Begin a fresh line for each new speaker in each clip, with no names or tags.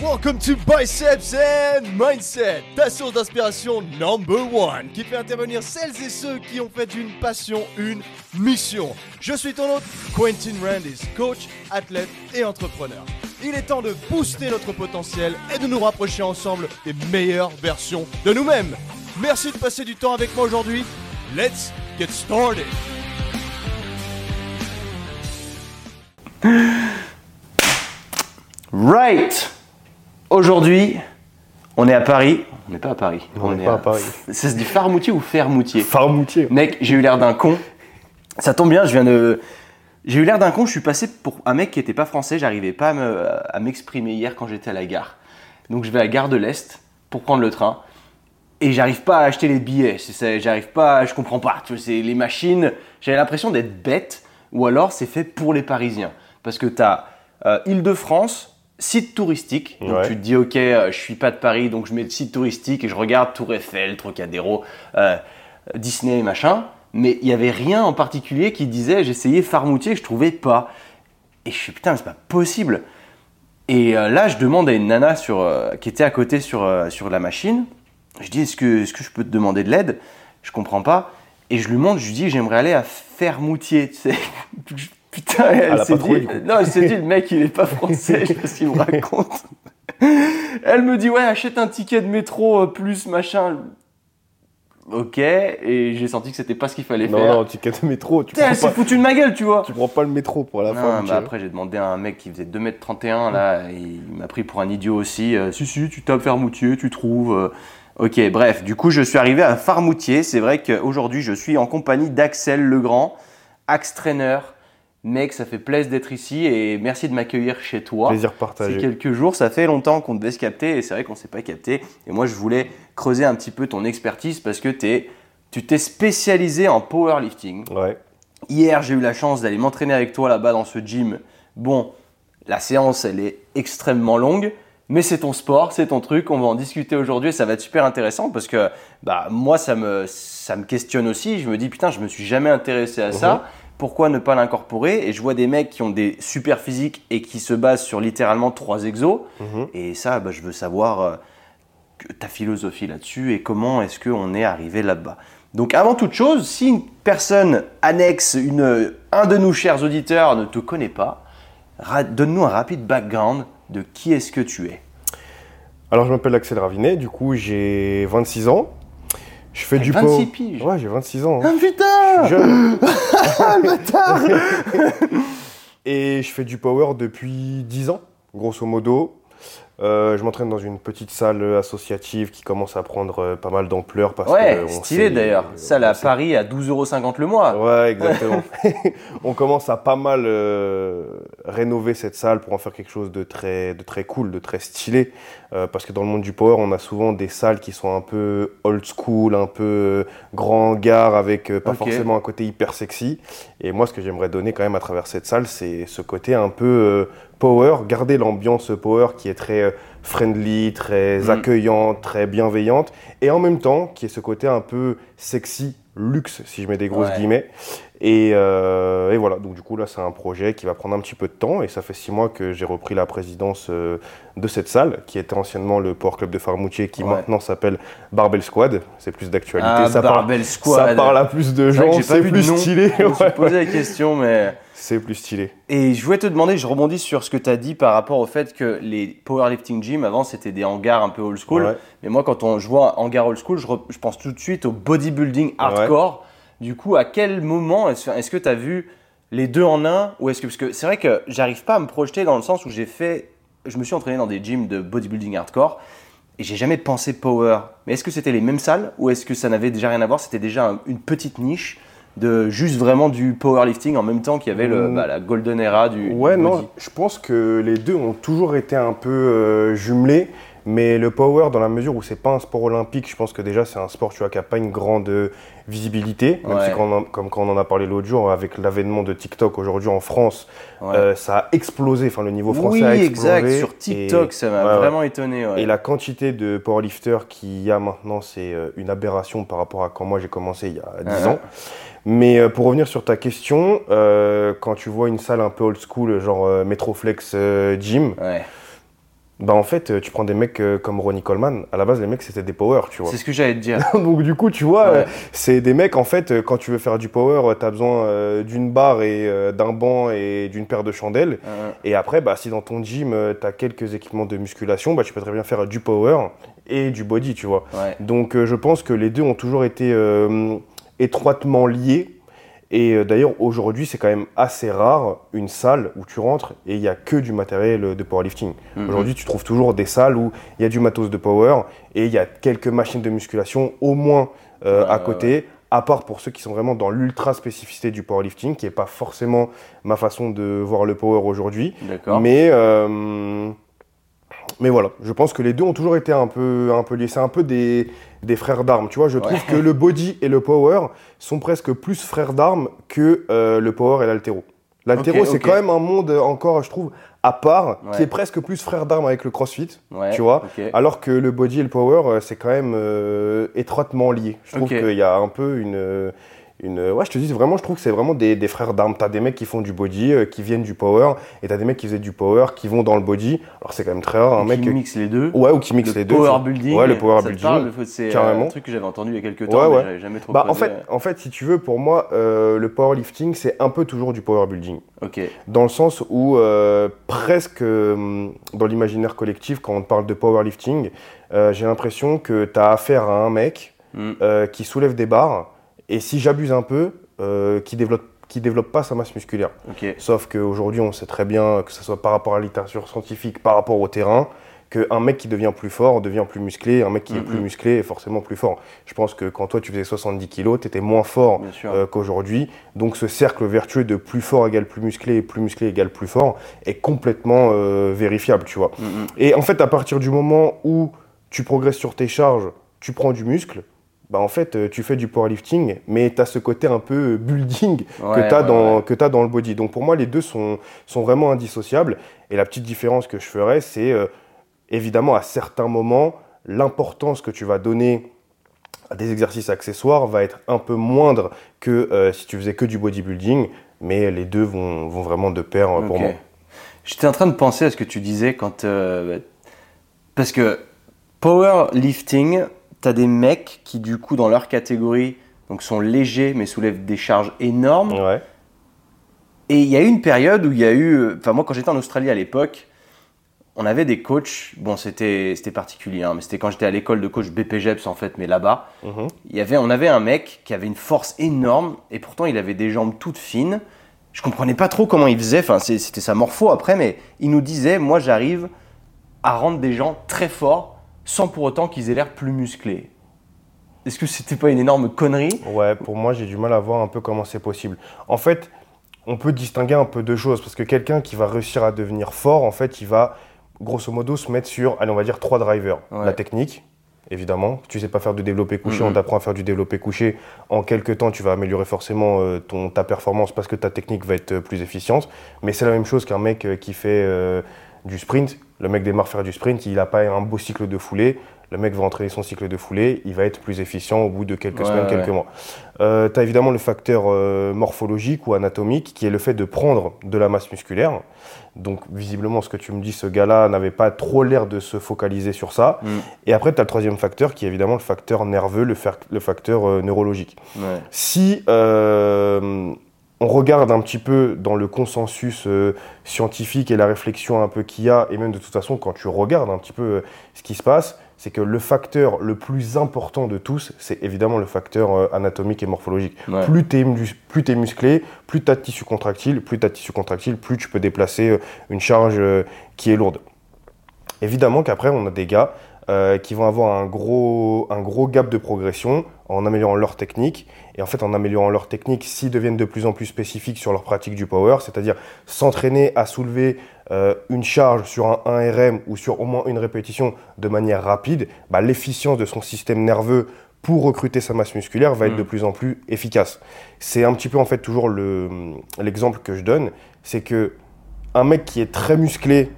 Welcome to Biceps and Mindset, ta source d'inspiration number one, qui fait intervenir celles et ceux qui ont fait d'une passion une mission. Je suis ton hôte, Quentin Randis, coach, athlète et entrepreneur. Il est temps de booster notre potentiel et de nous rapprocher ensemble des meilleures versions de nous-mêmes. Merci de passer du temps avec moi aujourd'hui. Let's get started.
Right Aujourd'hui, on est à Paris. On n'est pas à Paris.
On n'est pas à Paris.
Ça se dit Farmoutier ou Fermoutier
Farmoutier.
Mec, j'ai eu l'air d'un con. Ça tombe bien, je viens de. J'ai eu l'air d'un con, je suis passé pour un mec qui n'était pas français, j'arrivais pas à me- à m'exprimer hier quand j'étais à la gare. Donc je vais à la gare de l'Est pour prendre le train. Et j'arrive pas à acheter les billets, j'arrive pas, je comprends pas. Tu c'est les machines, j'avais l'impression d'être bête, ou alors c'est fait pour les Parisiens. Parce que tu as Île-de-France, site touristique. Donc
Ouais.
tu te dis, ok, euh, je suis pas de Paris, donc je mets le site touristique et je regarde Tour Eiffel, Trocadéro, euh, Disney, machin. Mais il y avait rien en particulier qui disait, j'essayais Farmoutier, je trouvais pas. Et je suis putain, c'est pas possible. Et euh, là, je demande à une nana sur, euh, qui était à côté sur, sur la machine. Je dis, est-ce que, est que je peux te demander de l'aide? Je comprends pas. Et je lui montre, je lui dis, j'aimerais aller à Fermoutier. Tu sais. Putain, elle,
Elle
s'est
trouvé,
dit, non, elle s'est dit, le mec, il est pas français, je sais pas ce qu'il me raconte. Elle me dit, ouais, achète un ticket de métro euh, plus machin. Ok, et j'ai senti que c'était pas ce qu'il fallait
Non,
faire.
non, ticket de métro, tu
Putain, elle
prends,
s'est foutue de ma gueule, tu vois.
tu prends pas le métro pour la
Non,
Farmoutier.
bah après j'ai demandé à un mec qui faisait 2m31 là, et il m'a pris pour un idiot aussi. Euh, si si, tu tapes Fermoutier, tu trouves. euh. Ok, bref, du coup je suis arrivé à Farmoutier. C'est vrai qu'aujourd'hui je suis en compagnie d'Axel Legrand, axe trainer. Mec, ça fait plaisir d'être ici et merci de m'accueillir chez toi.
Plaisir
C'est
partagé.
quelques jours, ça fait longtemps qu'on devait se capter et c'est vrai qu'on s'est pas capté. Et moi, je voulais creuser un petit peu ton expertise parce que t'es- tu t'es spécialisé en powerlifting.
Ouais.
Hier, j'ai eu la chance d'aller m'entraîner avec toi là-bas dans ce gym. Bon, la séance, elle est extrêmement longue, mais c'est ton sport, c'est ton truc. On va en discuter aujourd'hui et ça va être super intéressant parce que bah, moi, ça me, ça me questionne aussi. Je me dis, putain, je me suis jamais intéressé à ça. Pourquoi ne pas l'incorporer? Et je vois des mecs qui ont des super physiques et qui se basent sur littéralement trois exos.
Mhm.
Et ça, bah, je veux savoir euh, ta philosophie là-dessus et comment est-ce qu'on est arrivé là-bas. Donc avant toute chose, si une personne annexe, une, un de nos chers auditeurs ne te connaît pas, donne-nous un rapide background de qui est-ce que tu es.
Alors, je m'appelle Axel Ravinet, du coup, j'ai 26 ans. Je fais du
26
power-
piges.
Ouais, j'ai 26 ans. hein.
Ah putain
Je suis jeune. Et je fais du power depuis 10 ans, grosso modo. Euh, je m'entraîne dans une petite salle associative qui commence à prendre euh, pas mal d'ampleur parce
Ouais,
que on
stylé d'ailleurs. Ça, là, à
sait-
Paris, à 12,50€ le mois.
Ouais, exactement. on commence à pas mal euh, rénover cette salle pour en faire quelque chose de très, de très cool, de très stylé. Euh, parce que dans le monde du power, on a souvent des salles qui sont un peu old school, un peu euh, grand hangar, avec euh, pas forcément un côté hyper sexy. Et moi, ce que j'aimerais donner quand même à travers cette salle, c'est ce côté un peu euh, power, garder l'ambiance power qui est très euh, friendly, très
Mm.
accueillante, très bienveillante, et en même temps qui est ce côté un peu sexy, luxe, si je mets des grosses
Ouais.
guillemets. Et, euh, et voilà, donc du coup là c'est un projet qui va prendre un petit peu de temps, et ça fait six mois que j'ai repris la présidence euh, de cette salle, qui était anciennement le Power Club de Farmoutier, qui
Ouais.
maintenant s'appelle Barbell Squad. C'est plus d'actualité,
Ah,
ça, parle,
Squad.
ça parle à plus de gens, c'est plus
de nom.
stylé.
Je me suis
ouais.
posé la question, mais...
C'est plus stylé.
Et je voulais te demander, je rebondis sur ce que tu as dit par rapport au fait que les powerlifting gym avant c'était des hangars un peu old school.
Ouais.
Mais moi quand on, je vois un hangar old school, je, re- je pense tout de suite au bodybuilding hardcore. Du coup, à quel moment est-ce que tu as vu les deux en un ou est-ce que parce que c'est vrai que j'arrive pas à me projeter dans le sens où j'ai fait je me suis entraîné dans des gyms de bodybuilding hardcore et j'ai jamais pensé power. Mais est-ce que c'était les mêmes salles ou est-ce que ça n'avait déjà rien à voir? C'était déjà un- une petite niche de juste vraiment du powerlifting en même temps qu'il y avait le,
Mm.
bah, la golden era du,
Ouais,
du
non, je pense que les deux ont toujours été un peu euh, jumelés, mais le power, dans la mesure où c'est pas un sport olympique, je pense que déjà c'est un sport tu vois, qui a pas une grande euh, visibilité, même
Ouais.
si quand comme quand on en a parlé l'autre jour, avec l'avènement de TikTok aujourd'hui en France,
Ouais.
euh, ça a explosé, enfin le niveau français
oui,
a explosé.
exact. Sur TikTok,
et-
ça m'a
ouais,
vraiment étonné.
Et la quantité de powerlifters qu'il y a maintenant, c'est une aberration par rapport à quand moi j'ai commencé il y a 10
Ouais.
ans. Mais euh, pour revenir sur ta question, euh, quand tu vois une salle un peu old school, genre euh, Metroflex euh, Gym,
Ouais.
Bah en fait, tu prends des mecs comme Ronnie Coleman, à la base les mecs c'était des power, tu vois.
C'est ce que j'allais te dire.
Donc du coup, tu vois,
Ouais.
c'est des mecs en fait, quand tu veux faire du power, tu as besoin d'une barre et d'un banc et d'une paire de chandelles. Et après, bah, si dans ton gym, tu as quelques équipements de musculation, bah, tu peux très bien faire du power et du body, tu vois. Donc je pense que les deux ont toujours été étroitement liés. Et euh, d'ailleurs, aujourd'hui, c'est quand même assez rare une salle où tu rentres et il n'y a que du matériel de powerlifting.
Mhm.
Aujourd'hui, tu trouves toujours des salles où il y a du matos de power et il y a quelques machines de musculation au moins euh,
Ouais,
à
ouais,
côté. À part pour ceux qui sont vraiment dans l'ultra spécificité du powerlifting, qui n'est pas forcément ma façon de voir le power aujourd'hui. Mais, euh, mais voilà, je pense que les deux ont toujours été un peu, un peu liés. C'est un peu des, des frères d'armes. Tu vois, je trouve
Ouais.
que le body et le power sont presque plus frères d'armes que euh, le power et l'altéro. L'altéro, c'est quand même un monde encore, je trouve, à part, qui est presque plus frère d'armes avec le crossfit.
Ouais,
tu vois. Alors que le body et le power, euh, c'est quand même euh, étroitement lié. Je trouve qu'il y a un peu une. Euh, Une, ouais, je te dis vraiment, je trouve que c'est vraiment des, des frères d'armes. T'as des mecs qui font du body, euh, qui viennent du power, et t'as des mecs qui faisaient du power, qui vont dans le body. Alors c'est quand même très rare, un mec.
il mixe les deux.
Ouais, ou qui mixe
le
les deux.
power
c'est-
building.
Ouais, le power
ça te
building.
parle, le- c'est euh, un truc que j'avais entendu il y a quelques temps,
Ouais,
mais
ouais.
j'avais jamais trop
Bah, en, fait, en fait, si tu veux, pour moi, euh, le powerlifting, c'est un peu toujours du power building.
Ok.
Dans le sens où, euh, presque euh, dans l'imaginaire collectif, quand on parle de powerlifting, euh, j'ai l'impression que tu as affaire à un mec
Hmm.
euh, qui soulève des barres, et si j'abuse un peu, euh, qui développe qui développe pas sa masse musculaire.
Ok.
Sauf qu'aujourd'hui, on sait très bien, que ce soit par rapport à la littérature scientifique, par rapport au terrain, qu'un mec qui devient plus fort devient plus musclé, un mec qui est plus musclé est forcément plus fort. Je pense que quand toi tu faisais 70 kilos, tu étais moins fort euh, qu'aujourd'hui. Donc ce cercle vertueux de plus fort égale plus musclé et plus musclé égale plus fort est complètement euh, vérifiable, tu vois.
Mm.
Et en fait, à partir du moment où tu progresses sur tes charges, tu prends du muscle, bah en fait, euh, tu fais du powerlifting, mais tu as ce côté un peu building
Ouais,
que tu as,
ouais,
dans,
ouais.
dans le body. Donc pour moi, les deux sont, sont vraiment indissociables. Et la petite différence que je ferais, c'est euh, évidemment à certains moments, l'importance que tu vas donner à des exercices accessoires va être un peu moindre que euh, si tu faisais que du bodybuilding, mais les deux vont, vont vraiment de pair euh, pour moi.
J'étais en train de penser à ce que tu disais quand. parce que powerlifting, t'as des mecs qui, du coup, dans leur catégorie, donc sont légers mais soulèvent des charges énormes.
Ouais.
Et il y a eu une période où il y a eu. euh, Enfin, moi, quand j'étais en Australie à l'époque, on avait des coachs. Bon, c'était particulier, hein, mais c'était quand j'étais à l'école de coach BPGEPS, en fait, mais là-bas.
Mhm.
Il y avait, on avait un mec qui avait une force énorme et pourtant il avait des jambes toutes fines. Je comprenais pas trop comment il faisait, enfin c'était sa morpho après, mais il nous disait moi j'arrive à rendre des gens très forts sans pour autant qu'ils aient l'air plus musclés. Est-ce que c'était pas une énorme connerie?
Ouais, pour moi, j'ai du mal à voir un peu comment c'est possible. En fait, on peut distinguer un peu deux choses, parce que quelqu'un qui va réussir à devenir fort, en fait, il va, grosso modo, se mettre sur, allez, on va dire, trois drivers.
Ouais.
La technique, évidemment. Tu sais pas faire du développé couché, on t'apprend à faire du développé couché. En quelques temps, tu vas améliorer forcément euh, ton, ta performance parce que ta technique va être euh, plus efficiente. Mais c'est la même chose qu'un mec euh, qui fait du sprint. Le mec démarre faire du sprint, il n'a pas un beau cycle de foulée. Le mec va entraîner son cycle de foulée, il va être plus efficient au bout de quelques
Ouais,
semaines,
ouais,
quelques mois. Euh, tu as évidemment le facteur euh, morphologique ou anatomique qui est le fait de prendre de la masse musculaire. Donc visiblement, ce que tu me dis, ce gars-là n'avait pas trop l'air de se focaliser sur ça.
Mm.
Et après, tu as le troisième facteur qui est évidemment le facteur nerveux, le, fac- le facteur euh, neurologique.
Ouais.
Si euh, on regarde un petit peu dans le consensus euh, scientifique et la réflexion un peu qu'il y a, et même de toute façon quand tu regardes un petit peu euh, ce qui se passe, c'est que le facteur le plus important de tous, c'est évidemment le facteur euh, anatomique et morphologique.
Ouais.
Plus tu es, musclé, plus tu as de tissu contractile, plus tu as de tissu contractile, plus tu peux déplacer une charge qui est lourde. Évidemment qu'après, on a des gars qui vont avoir un gros, un gros gap de progression en améliorant leur technique. Et en fait, en améliorant leur technique, s'ils deviennent de plus en plus spécifiques sur leur pratique du power, c'est-à-dire s'entraîner à soulever euh, une charge sur un 1RM ou sur au moins une répétition de manière rapide, bah, l'efficience de son système nerveux pour recruter sa masse musculaire va être
Mm.
de plus en plus efficace. C'est un petit peu en fait toujours le- l'exemple que je donne, c'est que un mec qui est très musclé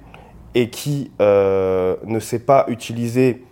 et qui euh, ne sait pas utiliser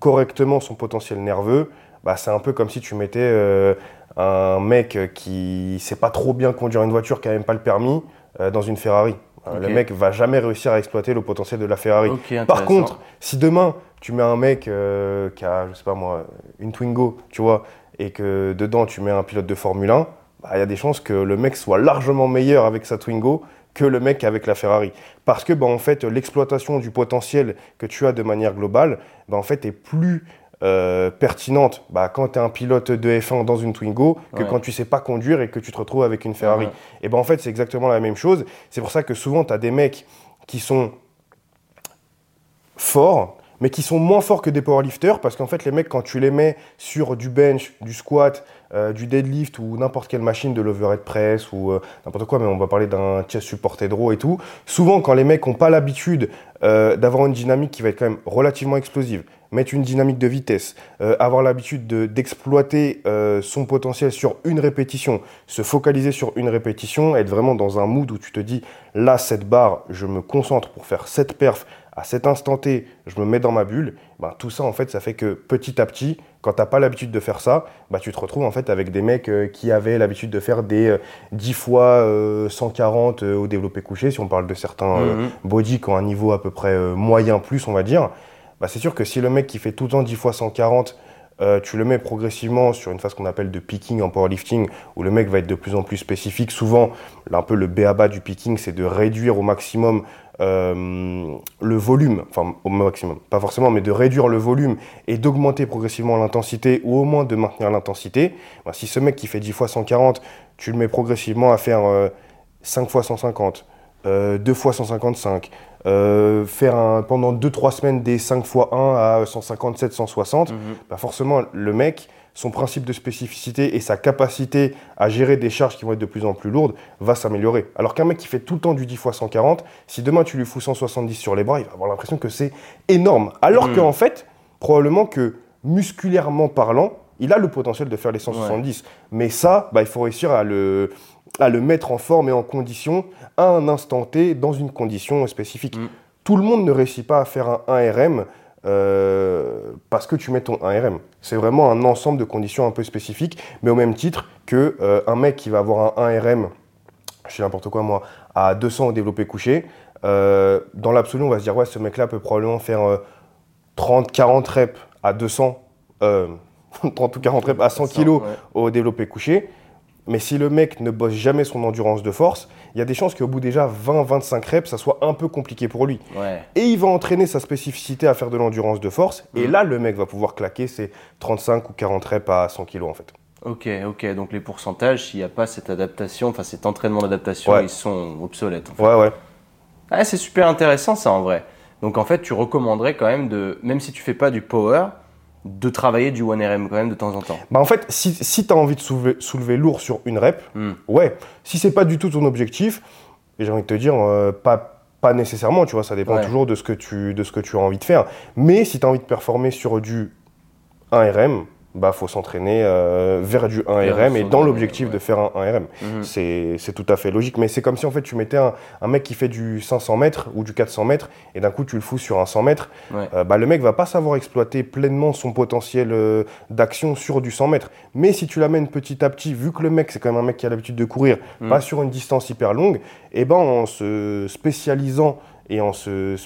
correctement son potentiel nerveux, bah, c'est un peu comme si tu mettais euh, un mec qui sait pas trop bien conduire une voiture, qui a même pas le permis, euh, dans une Ferrari. Euh. Le mec va jamais réussir à exploiter le potentiel de la Ferrari. Par contre, si demain tu mets un mec euh, qui a, je sais pas moi, une Twingo, tu vois, et que dedans tu mets un pilote de Formule 1, bah, il y a des chances que le mec soit largement meilleur avec sa Twingo que le mec avec la Ferrari. Parce que bah, en fait, l'exploitation du potentiel que tu as de manière globale, bah, en fait, est plus euh, pertinente bah, quand tu es un pilote de F1 dans une Twingo que
Ouais.
quand tu sais pas conduire et que tu te retrouves avec une Ferrari.
Ouais.
Et ben en fait, c'est exactement la même chose. C'est pour ça que souvent, tu as des mecs qui sont forts, mais qui sont moins forts que des powerlifters, parce qu'en fait, les mecs, quand tu les mets sur du bench, du squat, euh, du deadlift ou n'importe quelle machine de l'overhead press ou euh, n'importe quoi, mais on va parler d'un chest supported row et tout, souvent, quand les mecs n'ont pas l'habitude euh, d'avoir une dynamique qui va être quand même relativement explosive, mettre une dynamique de vitesse, euh, avoir l'habitude de- d'exploiter euh, son potentiel sur une répétition, se focaliser sur une répétition, être vraiment dans un mood où tu te dis, là, cette barre, je me concentre pour faire cette perf, à cet instant T, je me mets dans ma bulle, ben, tout ça, en fait, ça fait que petit à petit, quand tu n'as pas l'habitude de faire ça, bah, tu te retrouves en fait avec des mecs euh, qui avaient l'habitude de faire des euh, 10 fois euh, 140 euh, au développé couché, si on parle de certains
Mhm.
body qui ont un niveau à peu près moyen plus, on va dire, bah, c'est sûr que si le mec qui fait tout le temps 10 fois 140, euh, tu le mets progressivement sur une phase qu'on appelle de picking en powerlifting, où le mec va être de plus en plus spécifique. Souvent, un peu le béaba du picking, c'est de réduire au maximum euh, le volume, enfin au maximum, pas forcément, mais de réduire le volume et d'augmenter progressivement l'intensité, ou au moins de maintenir l'intensité. Bah, si ce mec qui fait 10 fois 140, tu le mets progressivement à faire euh, 5 fois 150, euh, 2 fois 155, euh, faire un- pendant 2-3 semaines des 5 fois 1 à 157, 160,
Mhm.
bah forcément, le mec, son principe de spécificité et sa capacité à gérer des charges qui vont être de plus en plus lourdes va s'améliorer. Alors qu'un mec qui fait tout le temps du 10 x 140, si demain tu lui fous 170 sur les bras, il va avoir l'impression que c'est énorme. Alors
Mm.
qu'en fait, probablement que musculairement parlant, il a le potentiel de faire les 170. Mais ça, bah, il faut réussir à le, à le mettre en forme et en condition à un instant T dans une condition spécifique.
Mm.
Tout le monde ne réussit pas à faire un 1RM euh, parce que tu mets ton 1RM. C'est vraiment un ensemble de conditions un peu spécifiques, mais au même titre que euh, un mec qui va avoir un 1RM, je sais n'importe quoi moi, à 200 au développé couché, euh, dans l'absolu, on va se dire, ouais, ce mec-là peut probablement faire euh, 30, 40 reps à 200, euh, 30 ou 40 reps à 100 kilos
Ouais.
au développé couché. Mais si le mec ne bosse jamais son endurance de force, il y a des chances qu'au bout déjà 20-25 reps, ça soit un peu compliqué pour lui.
Ouais.
Et il va entraîner sa spécificité à faire de l'endurance de force. Et
Mhm.
là, le mec va pouvoir claquer ses 35 ou 40 reps à 100 kilos en fait.
Ok, ok. Donc les pourcentages, s'il n'y a pas cette adaptation, enfin cet entraînement d'adaptation,
Ouais.
ils sont obsolètes. en fait.
Ouais, ouais.
Ah, c'est super intéressant ça en vrai. Donc en fait, tu recommanderais quand même de, même si tu fais pas du power, de travailler du 1RM quand même de temps en temps.
Bah en fait, si, si tu as envie de soulever, soulever lourd sur une rep,
Hmm.
ouais. Si c'est pas du tout ton objectif, et j'ai envie de te dire, euh, pas, pas nécessairement, tu vois, ça dépend
Ouais.
toujours de ce, que tu, de ce que tu as envie de faire. Mais si tu as envie de performer sur du 1RM, bah faut s'entraîner euh, vers du 1RM et dans l'objectif
ouais.
de faire un 1RM.
Mhm.
C'est c'est tout à fait logique, mais c'est comme si en fait tu mettais un, un mec qui fait du 500 mètres ou du 400 mètres et d'un coup tu le fous sur un 100 mètres,
Ouais.
euh, bah, le mec va pas savoir exploiter pleinement son potentiel euh, d'action sur du 100 mètres. Mais si tu l'amènes petit à petit, vu que le mec c'est quand même un mec qui a l'habitude de courir,
Mhm.
pas sur une distance hyper longue, et ben en se spécialisant et en se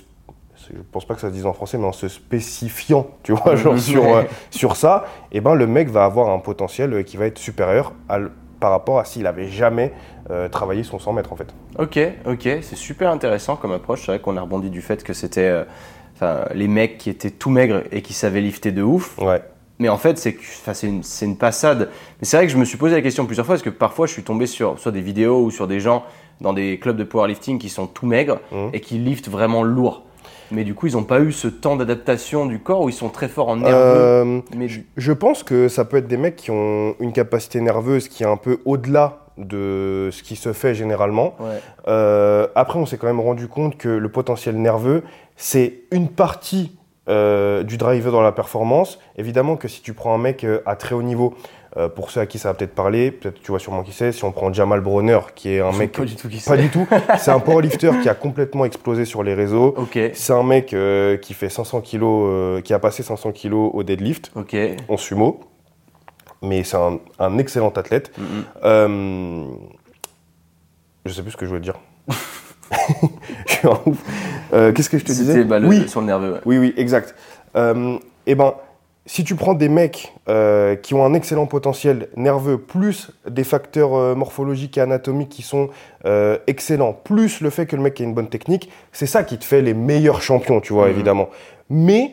je pense pas que ça se dise en français, mais en se spécifiant, tu vois, genre sur, euh, sur ça, et ben le mec va avoir un potentiel euh, qui va être supérieur à par rapport à s'il avait jamais euh, travaillé son 100 mètres en fait.
Ok, ok, c'est super intéressant comme approche. C'est vrai qu'on a rebondi du fait que c'était euh, enfin, les mecs qui étaient tout maigres et qui savaient lifter de ouf.
Ouais.
Mais en fait, c'est une, passade. Mais c'est vrai que je me suis posé la question plusieurs fois parce que parfois je suis tombé sur soit des vidéos ou sur des gens dans des clubs de powerlifting qui sont tout maigres
Mhm.
et qui liftent vraiment lourd. Mais du coup, ils n'ont pas eu ce temps d'adaptation du corps où ils sont très forts en nerveux.
Euh,
mais
je, pense que ça peut être des mecs qui ont une capacité nerveuse qui est un peu au-delà de ce qui se fait généralement.
ouais.
Euh, après, on s'est quand même rendu compte que le potentiel nerveux, c'est une partie euh, du driver dans la performance. Évidemment que si tu prends un mec à très haut niveau, euh, pour ceux à qui ça va peut-être parler, peut-être tu vois sûrement qui c'est, si on prend Jamal Bronner, qui est un
Je
mec...
pas du tout qui
Pas
c'est.
du tout. C'est un powerlifter qui a complètement explosé sur les réseaux. C'est un mec euh, qui fait 500 kilos, euh, qui a passé 500 kilos au deadlift
ok.
en sumo, mais c'est un, un excellent athlète.
Mhm.
Euh, je sais plus ce que je voulais dire. je suis un ouf. Qu'est-ce que je te disais
bah, le-
Oui,
sur le nerveux. ouais.
oui, oui, exact. Eh ben, si tu prends des mecs euh, qui ont un excellent potentiel nerveux, plus des facteurs euh, morphologiques et anatomiques qui sont euh, excellents, plus le fait que le mec ait une bonne technique, c'est ça qui te fait les meilleurs champions, tu vois,
Mhm.
évidemment. Mais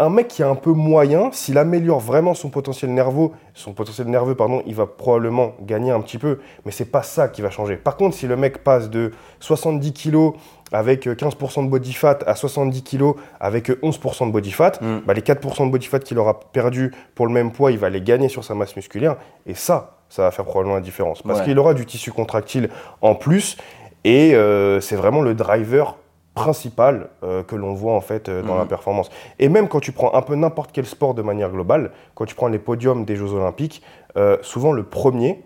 un mec qui est un peu moyen, s'il améliore vraiment son potentiel nerveux, son potentiel nerveux, pardon, il va probablement gagner un petit peu, mais c'est pas ça qui va changer. Par contre, si le mec passe de 70 kg avec euh, 15% de body fat à 70 kg avec euh, 11% de body fat,
Mm.
bah, les 4% de body fat qu'il aura perdu pour le même poids, il va les gagner sur sa masse musculaire, et ça, ça va faire probablement la différence. Parce
Ouais.
qu'il aura du tissu contractile en plus, et euh, c'est vraiment le driver principal euh, que l'on voit en fait euh, dans
Mhm.
la performance. Et même quand tu prends un peu n'importe quel sport de manière globale, quand tu prends les podiums des Jeux Olympiques, euh, souvent le premier,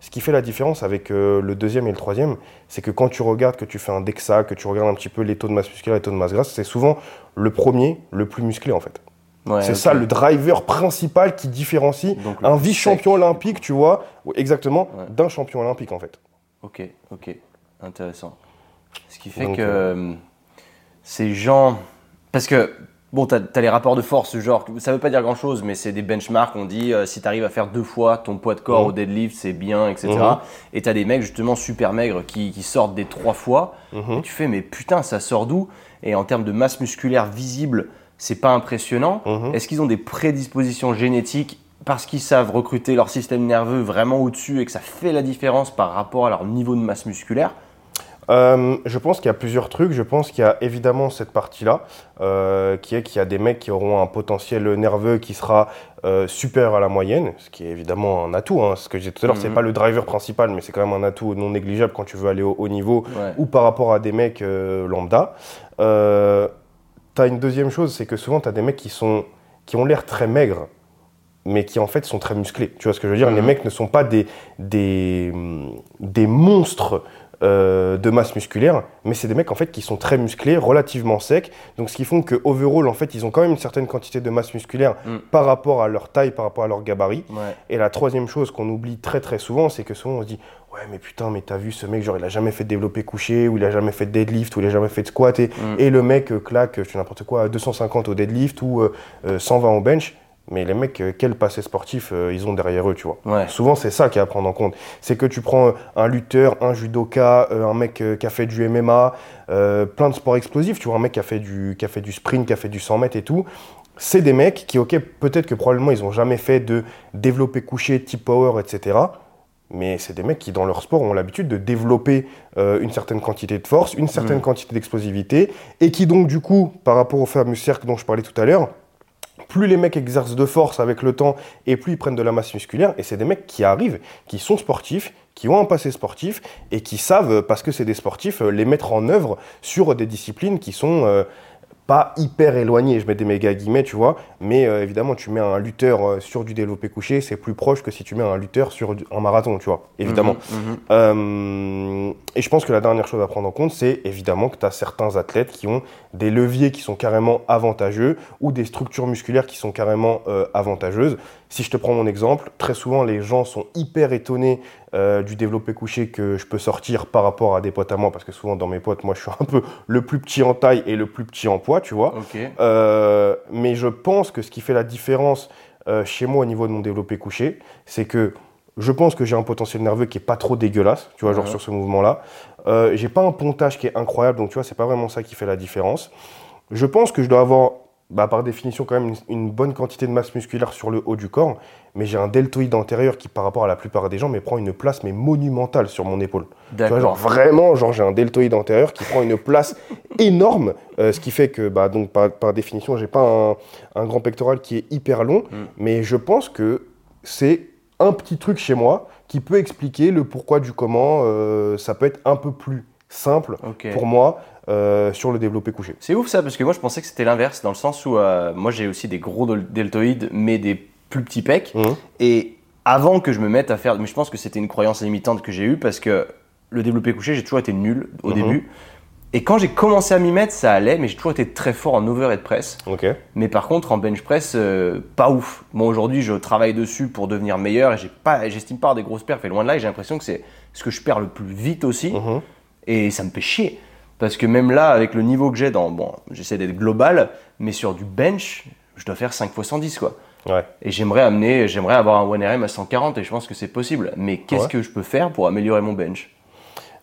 ce qui fait la différence avec euh, le deuxième et le troisième, c'est que quand tu regardes, que tu fais un DEXA, que tu regardes un petit peu les taux de masse musculaire et les taux de masse grasse, c'est souvent le premier, le plus musclé en fait.
Ouais,
c'est ça le driver principal qui différencie
Donc,
un vice-champion olympique, tu vois, exactement,
Ouais.
d'un champion olympique en fait.
Ok, ok, intéressant. Ce qui fait
Donc,
que ces gens. Parce que, bon, tu as, les rapports de force, genre, ça veut pas dire grand chose, mais c'est des benchmarks. On dit euh, si tu arrives à faire deux fois ton poids de corps
Mhm.
au deadlift, c'est bien, etc.
Mhm.
Et tu as des mecs justement super maigres qui, qui sortent des trois fois.
Mhm.
Et tu fais, mais putain, ça sort d'où? Et en termes de masse musculaire visible, c'est pas impressionnant. Est-ce qu'ils ont des prédispositions génétiques parce qu'ils savent recruter leur système nerveux vraiment au-dessus et que ça fait la différence par rapport à leur niveau de masse musculaire?
Euh, je pense qu'il y a plusieurs trucs. Je pense qu'il y a évidemment cette partie-là, euh, qui est qu'il y a des mecs qui auront un potentiel nerveux qui sera euh, supérieur à la moyenne, ce qui est évidemment un atout. Hein. Ce que j'ai dit tout à l'heure, c'est
Mhm.
pas le driver principal, mais c'est quand même un atout non négligeable quand tu veux aller au haut niveau
Ouais.
ou par rapport à des mecs euh, lambda. Euh, tu as une deuxième chose, c'est que souvent tu as des mecs qui, sont, qui ont l'air très maigres, mais qui en fait sont très musclés. Tu vois ce que je veux dire? Les
Mhm.
mecs ne sont pas des, des, des monstres euh, de masse musculaire, mais c'est des mecs en fait qui sont très musclés, relativement secs. Donc ce qui font que overall en fait ils ont quand même une certaine quantité de masse musculaire
Mm.
par rapport à leur taille, par rapport à leur gabarit.
Ouais.
Et la troisième chose qu'on oublie très très souvent, c'est que souvent on se dit ouais mais putain mais t'as vu ce mec genre il a jamais fait de développé couché ou il a jamais fait de deadlift ou il a jamais fait de squat et,
Mm.
et le mec euh, claque je n'importe quoi 250 au deadlift ou euh, euh, 120 au bench. Mais les mecs, euh, quel passé sportif euh, ils ont derrière eux, tu vois.
Ouais.
Souvent, c'est ça qu'il y a à prendre en compte. C'est que tu prends euh, un lutteur, un judoka, euh, un mec euh, qui a fait du MMA, plein de sports explosifs, tu vois, un mec qui a fait du, qui a fait du sprint, qui a fait du 100 mètres et tout. C'est des mecs qui, ok, peut-être que probablement ils n'ont jamais fait de développer couché, type power, etc. Mais c'est des mecs qui, dans leur sport, ont l'habitude de développer euh, une certaine quantité de force, une certaine
Mm.
quantité d'explosivité, et qui donc, du coup, par rapport au fameux cercle dont je parlais tout à l'heure, plus les mecs exercent de force avec le temps et plus ils prennent de la masse musculaire. Et c'est des mecs qui arrivent, qui sont sportifs, qui ont un passé sportif et qui savent, parce que c'est des sportifs, euh, les mettre en œuvre sur des disciplines qui sont euh, pas hyper éloignées. Je mets des méga guillemets, tu vois. Mais euh, évidemment, tu mets un lutteur euh, sur du développé couché, c'est plus proche que si tu mets un lutteur sur du- un marathon, tu vois. Évidemment.
Mhm, mhm.
Euh, et je pense que la dernière chose à prendre en compte, c'est évidemment que tu as certains athlètes qui ont des leviers qui sont carrément avantageux ou des structures musculaires qui sont carrément avantageuses. Si je te prends mon exemple, très souvent les gens sont hyper étonnés euh, du développé couché que je peux sortir par rapport à des potes à moi, parce que souvent dans mes potes, moi je suis un peu le plus petit en taille et le plus petit en poids, tu vois. Euh, mais je pense que ce qui fait la différence euh, chez moi au niveau de mon développé couché, c'est que je pense que j'ai un potentiel nerveux qui est pas trop dégueulasse, tu vois, genre
Ouais.
sur ce mouvement-là. Euh, j'ai pas un pontage qui est incroyable, donc tu vois, c'est pas vraiment ça qui fait la différence. Je pense que je dois avoir, bah, par définition, quand même une, une bonne quantité de masse musculaire sur le haut du corps, mais j'ai un deltoïde antérieur qui, par rapport à la plupart des gens, mais prend une place mais monumentale sur mon épaule. Tu vois, genre vraiment, genre j'ai un deltoïde antérieur qui prend une place énorme, euh, ce qui fait que, bah, donc par, par définition, j'ai pas un, un grand pectoral qui est hyper long,
Mm.
mais je pense que c'est un petit truc chez moi qui peut expliquer le pourquoi du comment. euh, ça peut être un peu plus simple pour moi euh, sur le développé couché.
C'est ouf ça, parce que moi je pensais que c'était l'inverse, dans le sens où euh, moi j'ai aussi des gros deltoïdes, mais des plus petits pecs.
Mhm.
Et avant que je me mette à faire. Mais je pense que c'était une croyance limitante que j'ai eue, parce que le développé couché, j'ai toujours été nul au
Mhm.
début. Et quand j'ai commencé à m'y mettre, ça allait, mais j'ai toujours été très fort en overhead press.
Ok.
Mais par contre, en bench press, euh, pas ouf. Bon, aujourd'hui, je travaille dessus pour devenir meilleur et j'ai pas, j'estime pas avoir des grosses perfs. Et loin de là, j'ai l'impression que c'est ce que je perds le plus vite aussi.
Mhm.
Et ça me fait chier. Parce que même là, avec le niveau que j'ai dans. Bon, j'essaie d'être global, mais sur du bench, je dois faire 5 fois 110, quoi.
Ouais.
Et j'aimerais amener, j'aimerais avoir un 1RM à 140 et je pense que c'est possible. Mais qu'est-ce
Ouais.
que je peux faire pour améliorer mon bench?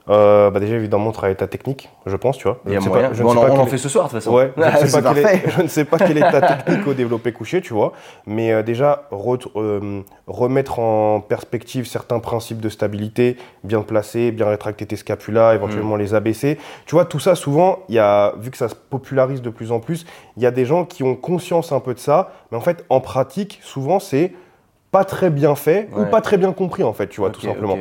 Euh, bah déjà, évidemment, travailler ta technique, je pense, tu vois.
Il y
Je
a
ne sais
moyen.
pas- je ne
Bon,
sais
on,
pas
en- on en
quel
fait ce soir de toute façon.
Ouais, je ne, sais pas
parfait.
est, je ne sais pas quelle est ta technique au développé couché, tu vois, mais euh, déjà re- euh, remettre en perspective certains principes de stabilité, bien placer, bien rétracter tes scapulas, éventuellement
Mm.
les abaisser. Tu vois, tout ça, souvent, il y a, vu que ça se popularise de plus en plus, il y a des gens qui ont conscience un peu de ça, mais en fait, en pratique, souvent, c'est pas très bien fait ou pas très bien compris, en fait, tu vois, tout simplement.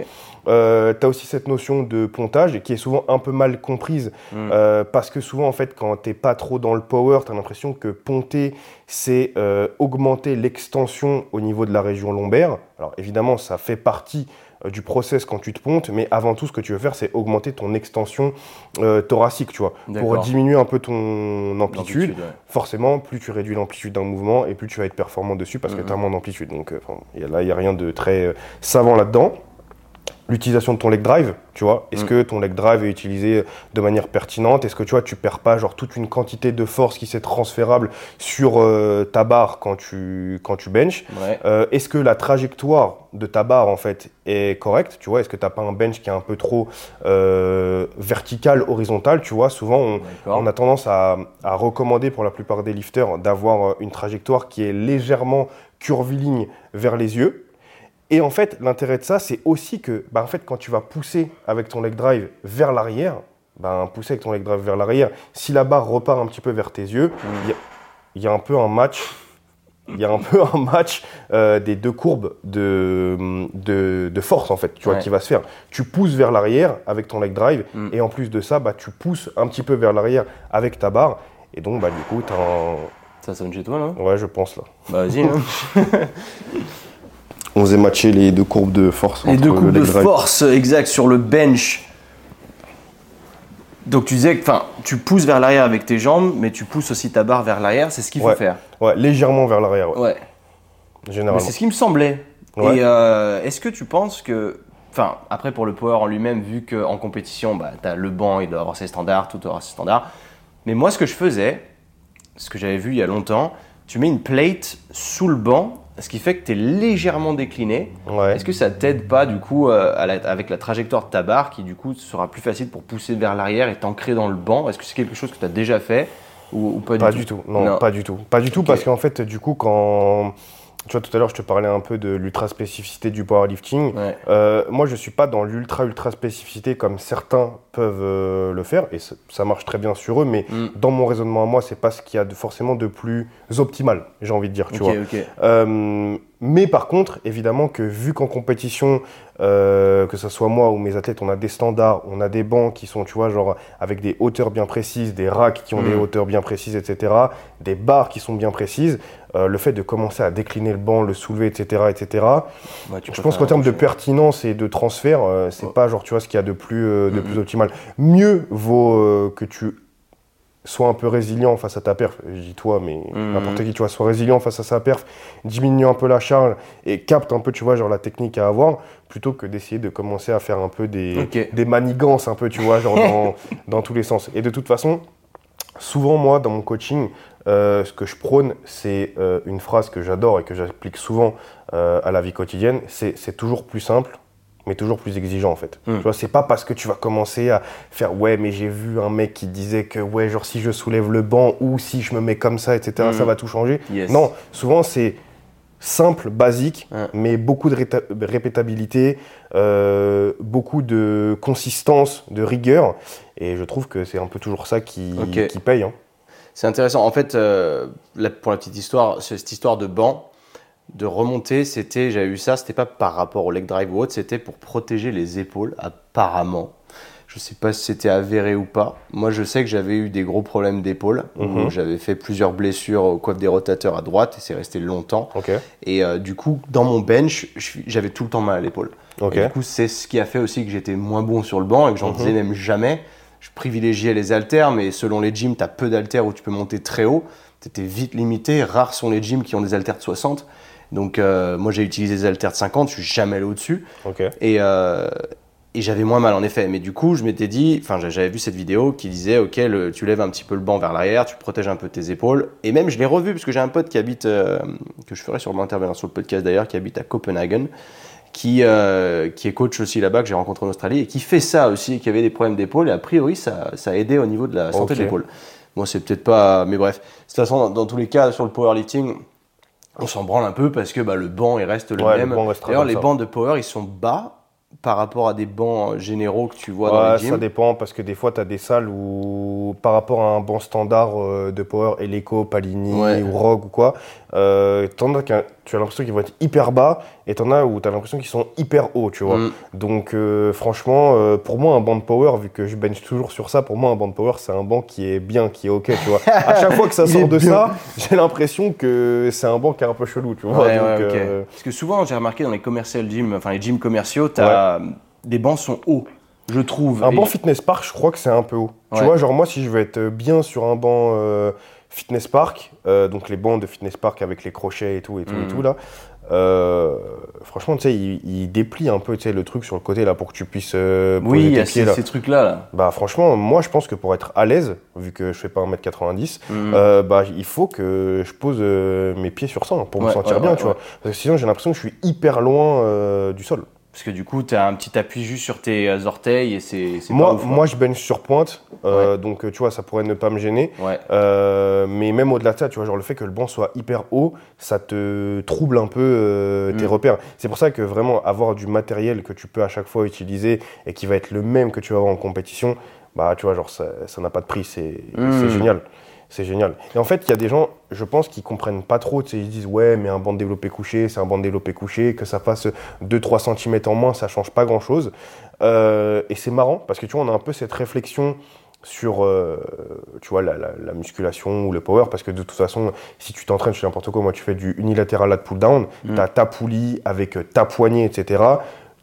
Euh, tu as aussi cette notion de pontage qui est souvent un peu mal comprise
Mm.
euh, parce que souvent, en fait, quand t'es pas trop dans le power, tu as l'impression que ponter, c'est euh, augmenter l'extension au niveau de la région lombaire. Alors évidemment, ça fait partie euh, du process quand tu te pontes, mais avant tout, ce que tu veux faire, c'est augmenter ton extension euh, thoracique, tu vois, pour diminuer un peu ton amplitude.
Ouais.
Forcément, plus tu réduis l'amplitude d'un mouvement et plus tu vas être performant dessus parce que
Mhm.
tu as moins d'amplitude. Donc euh, là, il n'y a rien de très euh, savant là-dedans. L'utilisation de ton leg drive, tu vois, est-ce
Mhm.
que ton leg drive est utilisé de manière pertinente? Est-ce que tu vois, tu perds pas genre toute une quantité de force qui s'est transférable sur euh, ta barre quand tu, quand tu benches?
Ouais.
euh, Est-ce que la trajectoire de ta barre en fait est correcte? Tu vois, est-ce que t'as pas un bench qui est un peu trop euh, vertical, horizontal? Tu vois, souvent on a tendance à, à recommander pour la plupart des lifters d'avoir euh, une trajectoire qui est légèrement curviligne vers les yeux. Et en fait, l'intérêt de ça, c'est aussi que, bah, en fait, quand tu vas pousser avec ton leg drive vers l'arrière, ben, pousser avec ton leg drive vers l'arrière, si la barre repart un petit peu vers tes yeux, il y a- il y, a un peu un match. Il y a un peu un match euh, des deux courbes de, de, de force en fait, tu vois,
Ouais.
qui va se faire. Tu pousses vers l'arrière avec ton leg drive,
Mm.
et en plus de ça, bah, tu pousses un petit peu vers l'arrière avec ta barre, et donc bah, du coup, tu as un...
Ça sonne chez toi, là?
Ouais, je pense là.
Bah, vas-y.
On faisait matcher les deux courbes de force.
Les deux
le
coups de force, exact, sur le bench. Donc tu disais que tu pousses vers l'arrière avec tes jambes, mais tu pousses aussi ta barre vers l'arrière, c'est ce qu'il faut
Ouais.
faire.
Ouais, légèrement vers l'arrière, ouais, généralement.
c'est ce qui me semblait.
Ouais.
Et euh, est-ce que tu penses que. Enfin, après pour le power en lui-même, vu qu'en compétition, bah, tu as le banc, il doit avoir ses standards, tout doit avoir ses standards. Mais moi, ce que je faisais, ce que j'avais vu il y a longtemps, tu mets une plate sous le banc, ce qui fait que tu es légèrement décliné.
Ouais.
Est-ce que ça t'aide pas du coup euh, à la- avec la trajectoire de ta barre qui du coup sera plus facile pour pousser vers l'arrière et t'ancrer dans le banc? Est-ce que c'est quelque chose que tu as déjà fait ou, ou pas,
Pas
du,
du tout, non, pas du tout. Pas du tout parce qu'en fait, du coup, quand. Tu vois, tout à l'heure, je te parlais un peu de l'ultra spécificité du powerlifting.
Ouais.
Euh, moi, je suis pas dans l'ultra ultra spécificité comme certains peuvent euh, le faire et ça marche très bien sur eux, mais
Mm.
dans mon raisonnement à moi, c'est pas ce qu'il y a de, forcément de plus optimal, j'ai envie de dire, tu vois. Euh, mais par contre, évidemment que vu qu'en compétition, euh, que ce soit moi ou mes athlètes, on a des standards, on a des bancs qui sont, tu vois, genre avec des hauteurs bien précises, des racks qui ont des
Mm.
hauteurs bien précises, etc., des barres qui sont bien précises, euh, le fait de commencer à décliner le banc, le soulever, etc., etc.,
Ouais,
je pense qu'en termes de pertinence et de transfert, euh, c'est
Ouais.
pas genre, tu vois, ce qu'il y a de plus, euh, de
Mhm.
plus optimal. Mieux vaut que tu sois un peu résilient face à ta perf, je dis toi, mais n'importe qui, tu vois, soit résilient face à sa perf, diminue un peu la charge et capte un peu, tu vois, genre la technique à avoir, plutôt que d'essayer de commencer à faire un peu des, des manigances, un peu, tu vois, genre dans, dans tous les sens. Et de toute façon, souvent, moi, dans mon coaching, euh, ce que je prône, c'est euh, une phrase que j'adore et que j'applique souvent euh, à la vie quotidienne, c'est c'est toujours plus simple, mais toujours plus exigeant en fait.
Mm.
Tu vois, c'est pas parce que tu vas commencer à faire ouais, mais j'ai vu un mec qui disait que ouais, genre si je soulève le banc ou si je me mets comme ça, etc.,
Mm.
ça va tout changer.
Yes.
Non, souvent c'est simple, basique,
Ouais.
mais beaucoup de répétabilité, euh, beaucoup de consistance, de rigueur. Et je trouve que c'est un peu toujours ça qui, paye. hein.
C'est intéressant. En fait, euh, là, pour la petite histoire, ce- cette histoire de banc, de remonter, c'était, j'avais vu ça, c'était pas par rapport au leg drive ou autre, c'était pour protéger les épaules, apparemment. Je sais pas si c'était avéré ou pas. Moi, je sais que j'avais eu des gros problèmes d'épaule.
Mhm.
J'avais fait plusieurs blessures au coiffe des rotateurs à droite et c'est resté longtemps. Et euh, du coup, dans mon bench, j'avais tout le temps mal à l'épaule. Et du coup, c'est ce qui a fait aussi que j'étais moins bon sur le banc et que j'en
Mhm.
disais même jamais. Je privilégiais les haltères, mais selon les gyms, tu as peu d'haltères où tu peux monter très haut. Tu étais vite limité. Rares sont les gyms qui ont des haltères de 60. Donc, euh, moi, j'ai utilisé des haltères de 50. Je suis jamais allé au-dessus. Et, euh, et j'avais moins mal en effet. Mais du coup, je m'étais dit, enfin, j'avais vu cette vidéo qui disait, ok, le- tu lèves un petit peu le banc vers l'arrière, tu protèges un peu tes épaules. Et même, je l'ai revu parce que j'ai un pote qui habite, euh, que je ferai sûrement intervenir sur le podcast d'ailleurs, qui habite à Copenhagen, qui, euh, qui est coach aussi là-bas, que j'ai rencontré en Australie, et qui fait ça aussi, qui avait des problèmes d'épaule. Et a priori, ça, ça a aidé au niveau de la santé de l'épaule. Moi, c'est peut-être pas, mais bref. De toute façon, dans, dans tous les cas, sur le powerlifting, on s'en branle un peu parce que bah, le banc, il reste le
Ouais, le
même.
banc
D'ailleurs, les
ça.
bancs de power, ils sont bas par rapport à des bancs généraux que tu vois dans les
ça dépend parce que des fois, tu as des salles où, par rapport à un banc standard euh, de Power, Eleco, Palini
Ouais.
ou Rogue ou quoi, euh, t'en as qu'un- tu as l'impression qu'ils vont être hyper bas et t'en as où tu as l'impression qu'ils sont hyper hauts, tu vois.
Mm.
Donc, euh, franchement, euh, pour moi, un banc de Power, vu que je bench toujours sur ça, pour moi, un banc de Power, c'est un banc qui est bien, qui est OK, tu vois. à chaque fois que ça sort de
bien.
ça, j'ai l'impression que c'est un banc qui est un peu chelou, tu vois.
Ouais,
Donc,
ouais, ok.
euh,
Parce que souvent, j'ai remarqué dans les commercial gyms, enfin les gyms commerciaux, t'as des bancs sont hauts, je trouve.
Un banc fitness park, je crois que c'est un peu haut.
Ouais.
Tu vois, genre moi, si je veux être bien sur un banc euh, fitness park, euh, donc les bancs de fitness park avec les crochets et tout et tout et
Mhm.
tout là, euh, franchement, tu sais, il, il déplie un peu, tu sais, le truc sur le côté là pour que tu puisses euh, poser
Oui, il y
tes
a
pieds
ces,
là.
ces trucs-là. Là.
Bah franchement, moi je pense que pour être à l'aise, vu que je fais pas 1m90,
Mm.
euh, bah il faut que je pose mes pieds sur ça hein, pour me sentir
ouais,
bien,
ouais,
tu vois. Parce que sinon j'ai l'impression que je suis hyper loin du sol.
Parce que du coup, t'as un petit appui juste sur tes euh, orteils et c'est pas
Moi,
ouf,
moi je bench sur pointe, euh, donc euh, tu vois, ça pourrait ne pas me gêner.
Ouais.
Euh, mais même au-delà de ça, tu vois, genre le fait que le banc soit hyper haut, ça te trouble un peu euh, tes
Mm.
repères. C'est pour ça que vraiment avoir du matériel que tu peux à chaque fois utiliser et qui va être le même que tu vas avoir en compétition, bah tu vois, genre ça n'a pas de prix, c'est
Mm.
c'est génial. C'est génial. Et en fait, il y a des gens, je pense, qui comprennent pas trop. Tu sais, ils disent, ouais, mais un banc de développé couché, c'est un banc de développé couché, que ça fasse 2-3 cm en moins, ça change pas grand-chose. Euh, et c'est marrant, parce que tu vois, on a un peu cette réflexion sur euh, tu vois, la, la- la musculation ou le power, parce que de toute façon, si tu t'entraînes, je fais n'importe quoi, moi tu fais du unilatéral lat pull down,
Mm.
tu as ta poulie avec ta poignée, etc.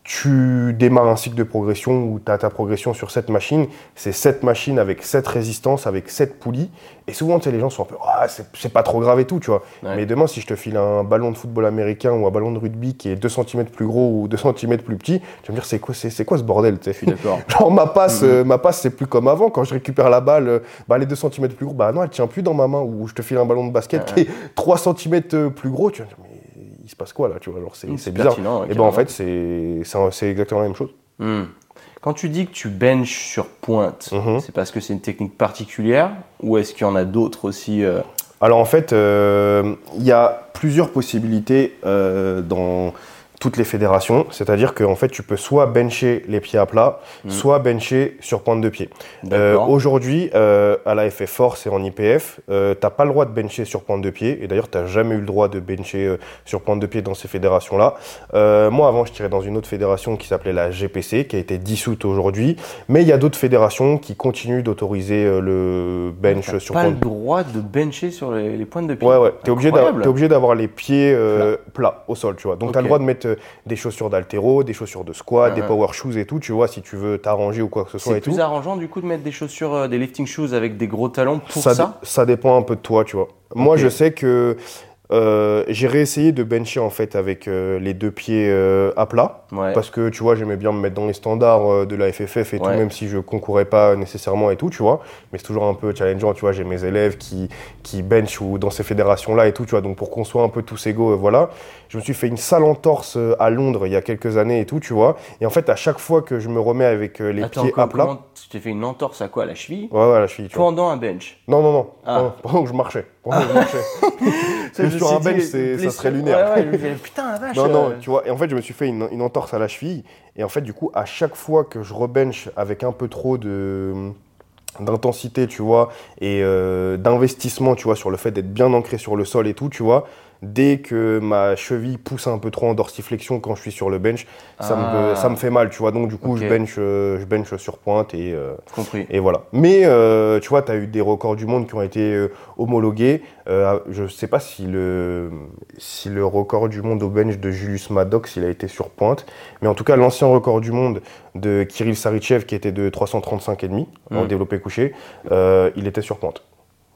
Tu démarres un cycle de progression où tu as ta progression sur cette machine, c'est cette machine avec cette résistance, avec cette poulie. Et souvent, tu sais, les gens sont un peu, ah, c'est c'est pas trop grave et tout, tu vois.
Ouais.
Mais demain, si je te file un ballon de football américain ou un ballon de rugby qui est 2 cm plus gros ou 2 cm plus petit, tu vas me dire, c'est quoi, c'est quoi ce bordel, tu sais
d'accord.
Genre ma passe,
Mhm.
euh, ma passe c'est plus comme avant. Quand je récupère la balle, euh, bah, elle est 2 cm plus gros. Bah non, elle tient plus dans ma main. Ou je te file un ballon de basket
Ouais,
qui est 3 cm plus gros. Tu vas te dire, mais il se passe quoi là tu vois, genre, C'est
Mm,
c'est bizarre.
ouais,
Et ben en fait, c'est exactement la même chose.
Hmm. Quand tu dis que tu benches sur pointe,
Mhm.
c'est parce que c'est une technique particulière ou est-ce qu'il y en a d'autres aussi euh,
Alors en fait, euh, il y a plusieurs possibilités euh, dans toutes les fédérations. C'est-à-dire qu'en fait, tu peux soit bencher les pieds à plat,
Mhm.
soit bencher sur pointe de pied. Euh. Aujourd'hui, euh, à la FF Force et en IPF, euh, t'as pas le droit de bencher sur pointe de pied. Et d'ailleurs, t'as jamais eu le droit de bencher euh, sur pointe de pied dans ces fédérations-là. Moi, avant, je tirais dans une autre fédération qui s'appelait la GPC, qui a été dissoute aujourd'hui. Mais il y a d'autres fédérations qui continuent d'autoriser le bench
T'as
sur
pas
pointe
le droit de bencher sur les, les pointes de pied.
Ouais, ouais. T'es obligé, d'avoir- les pieds plats au sol, tu vois. Donc, t'as
Ok.
le droit de mettre euh, des chaussures d'altéro, des chaussures de squat, des power shoes et tout, tu vois, si tu veux t'arranger ou quoi que ce soit
C'est
et tout.
plus arrangeant du coup de mettre des chaussures, euh, des lifting shoes avec des gros talons pour
ça,
ça,
dé- ça dépend un peu de toi, tu vois. Moi, je sais que euh, j'ai réessayé de bencher en fait avec euh, les deux pieds euh, à plat.
Ouais.
Parce que tu vois, j'aimais bien me mettre dans les standards de la FFF et tout, même si je concourais pas nécessairement et tout, tu vois. Mais c'est toujours un peu challengeant, tu vois. J'ai mes élèves qui, qui bench ou dans ces fédérations-là et tout, tu vois. Donc pour qu'on soit un peu tous égaux, voilà. Je me suis fait une sale entorse à Londres il y a quelques années et tout, tu vois. Et en fait, à chaque fois que je me remets avec les
Attends,
pieds à plat.
tu t'es fait une entorse à quoi à la cheville?
Ouais, ouais, là, je suis, tu vois.
pendant un bench?
Non, non, non.
Ah.
non, Pendant que je marchais. Marchais.
Ça,
Mais
je
sur un bench, c'est- ça serait lunaire.
Ouais, ouais, je me fais, putain la vache.
Non, non,
euh,
tu vois. Et en fait, je me suis fait une, une entorse à la cheville. Et en fait, du coup, à chaque fois que je rebench avec un peu trop de d'intensité, tu vois, et euh, d'investissement, tu vois, sur le fait d'être bien ancré sur le sol et tout, tu vois, dès que ma cheville pousse un peu trop en dorsiflexion quand je suis sur le bench, ça, me,
Ah.
ça me fait mal, tu vois. Donc, du coup, je, bench, euh, je bench sur pointe et, euh,
compris.
et voilà. Mais euh, tu vois, tu as eu des records du monde qui ont été euh, homologués. Je ne sais pas si le, si le record du monde au bench de Julius Maddox il a été sur pointe. Mais en tout cas, l'ancien record du monde de Kirill Saritchev qui était de 335,5 en
Mm.
développé couché, il était sur pointe.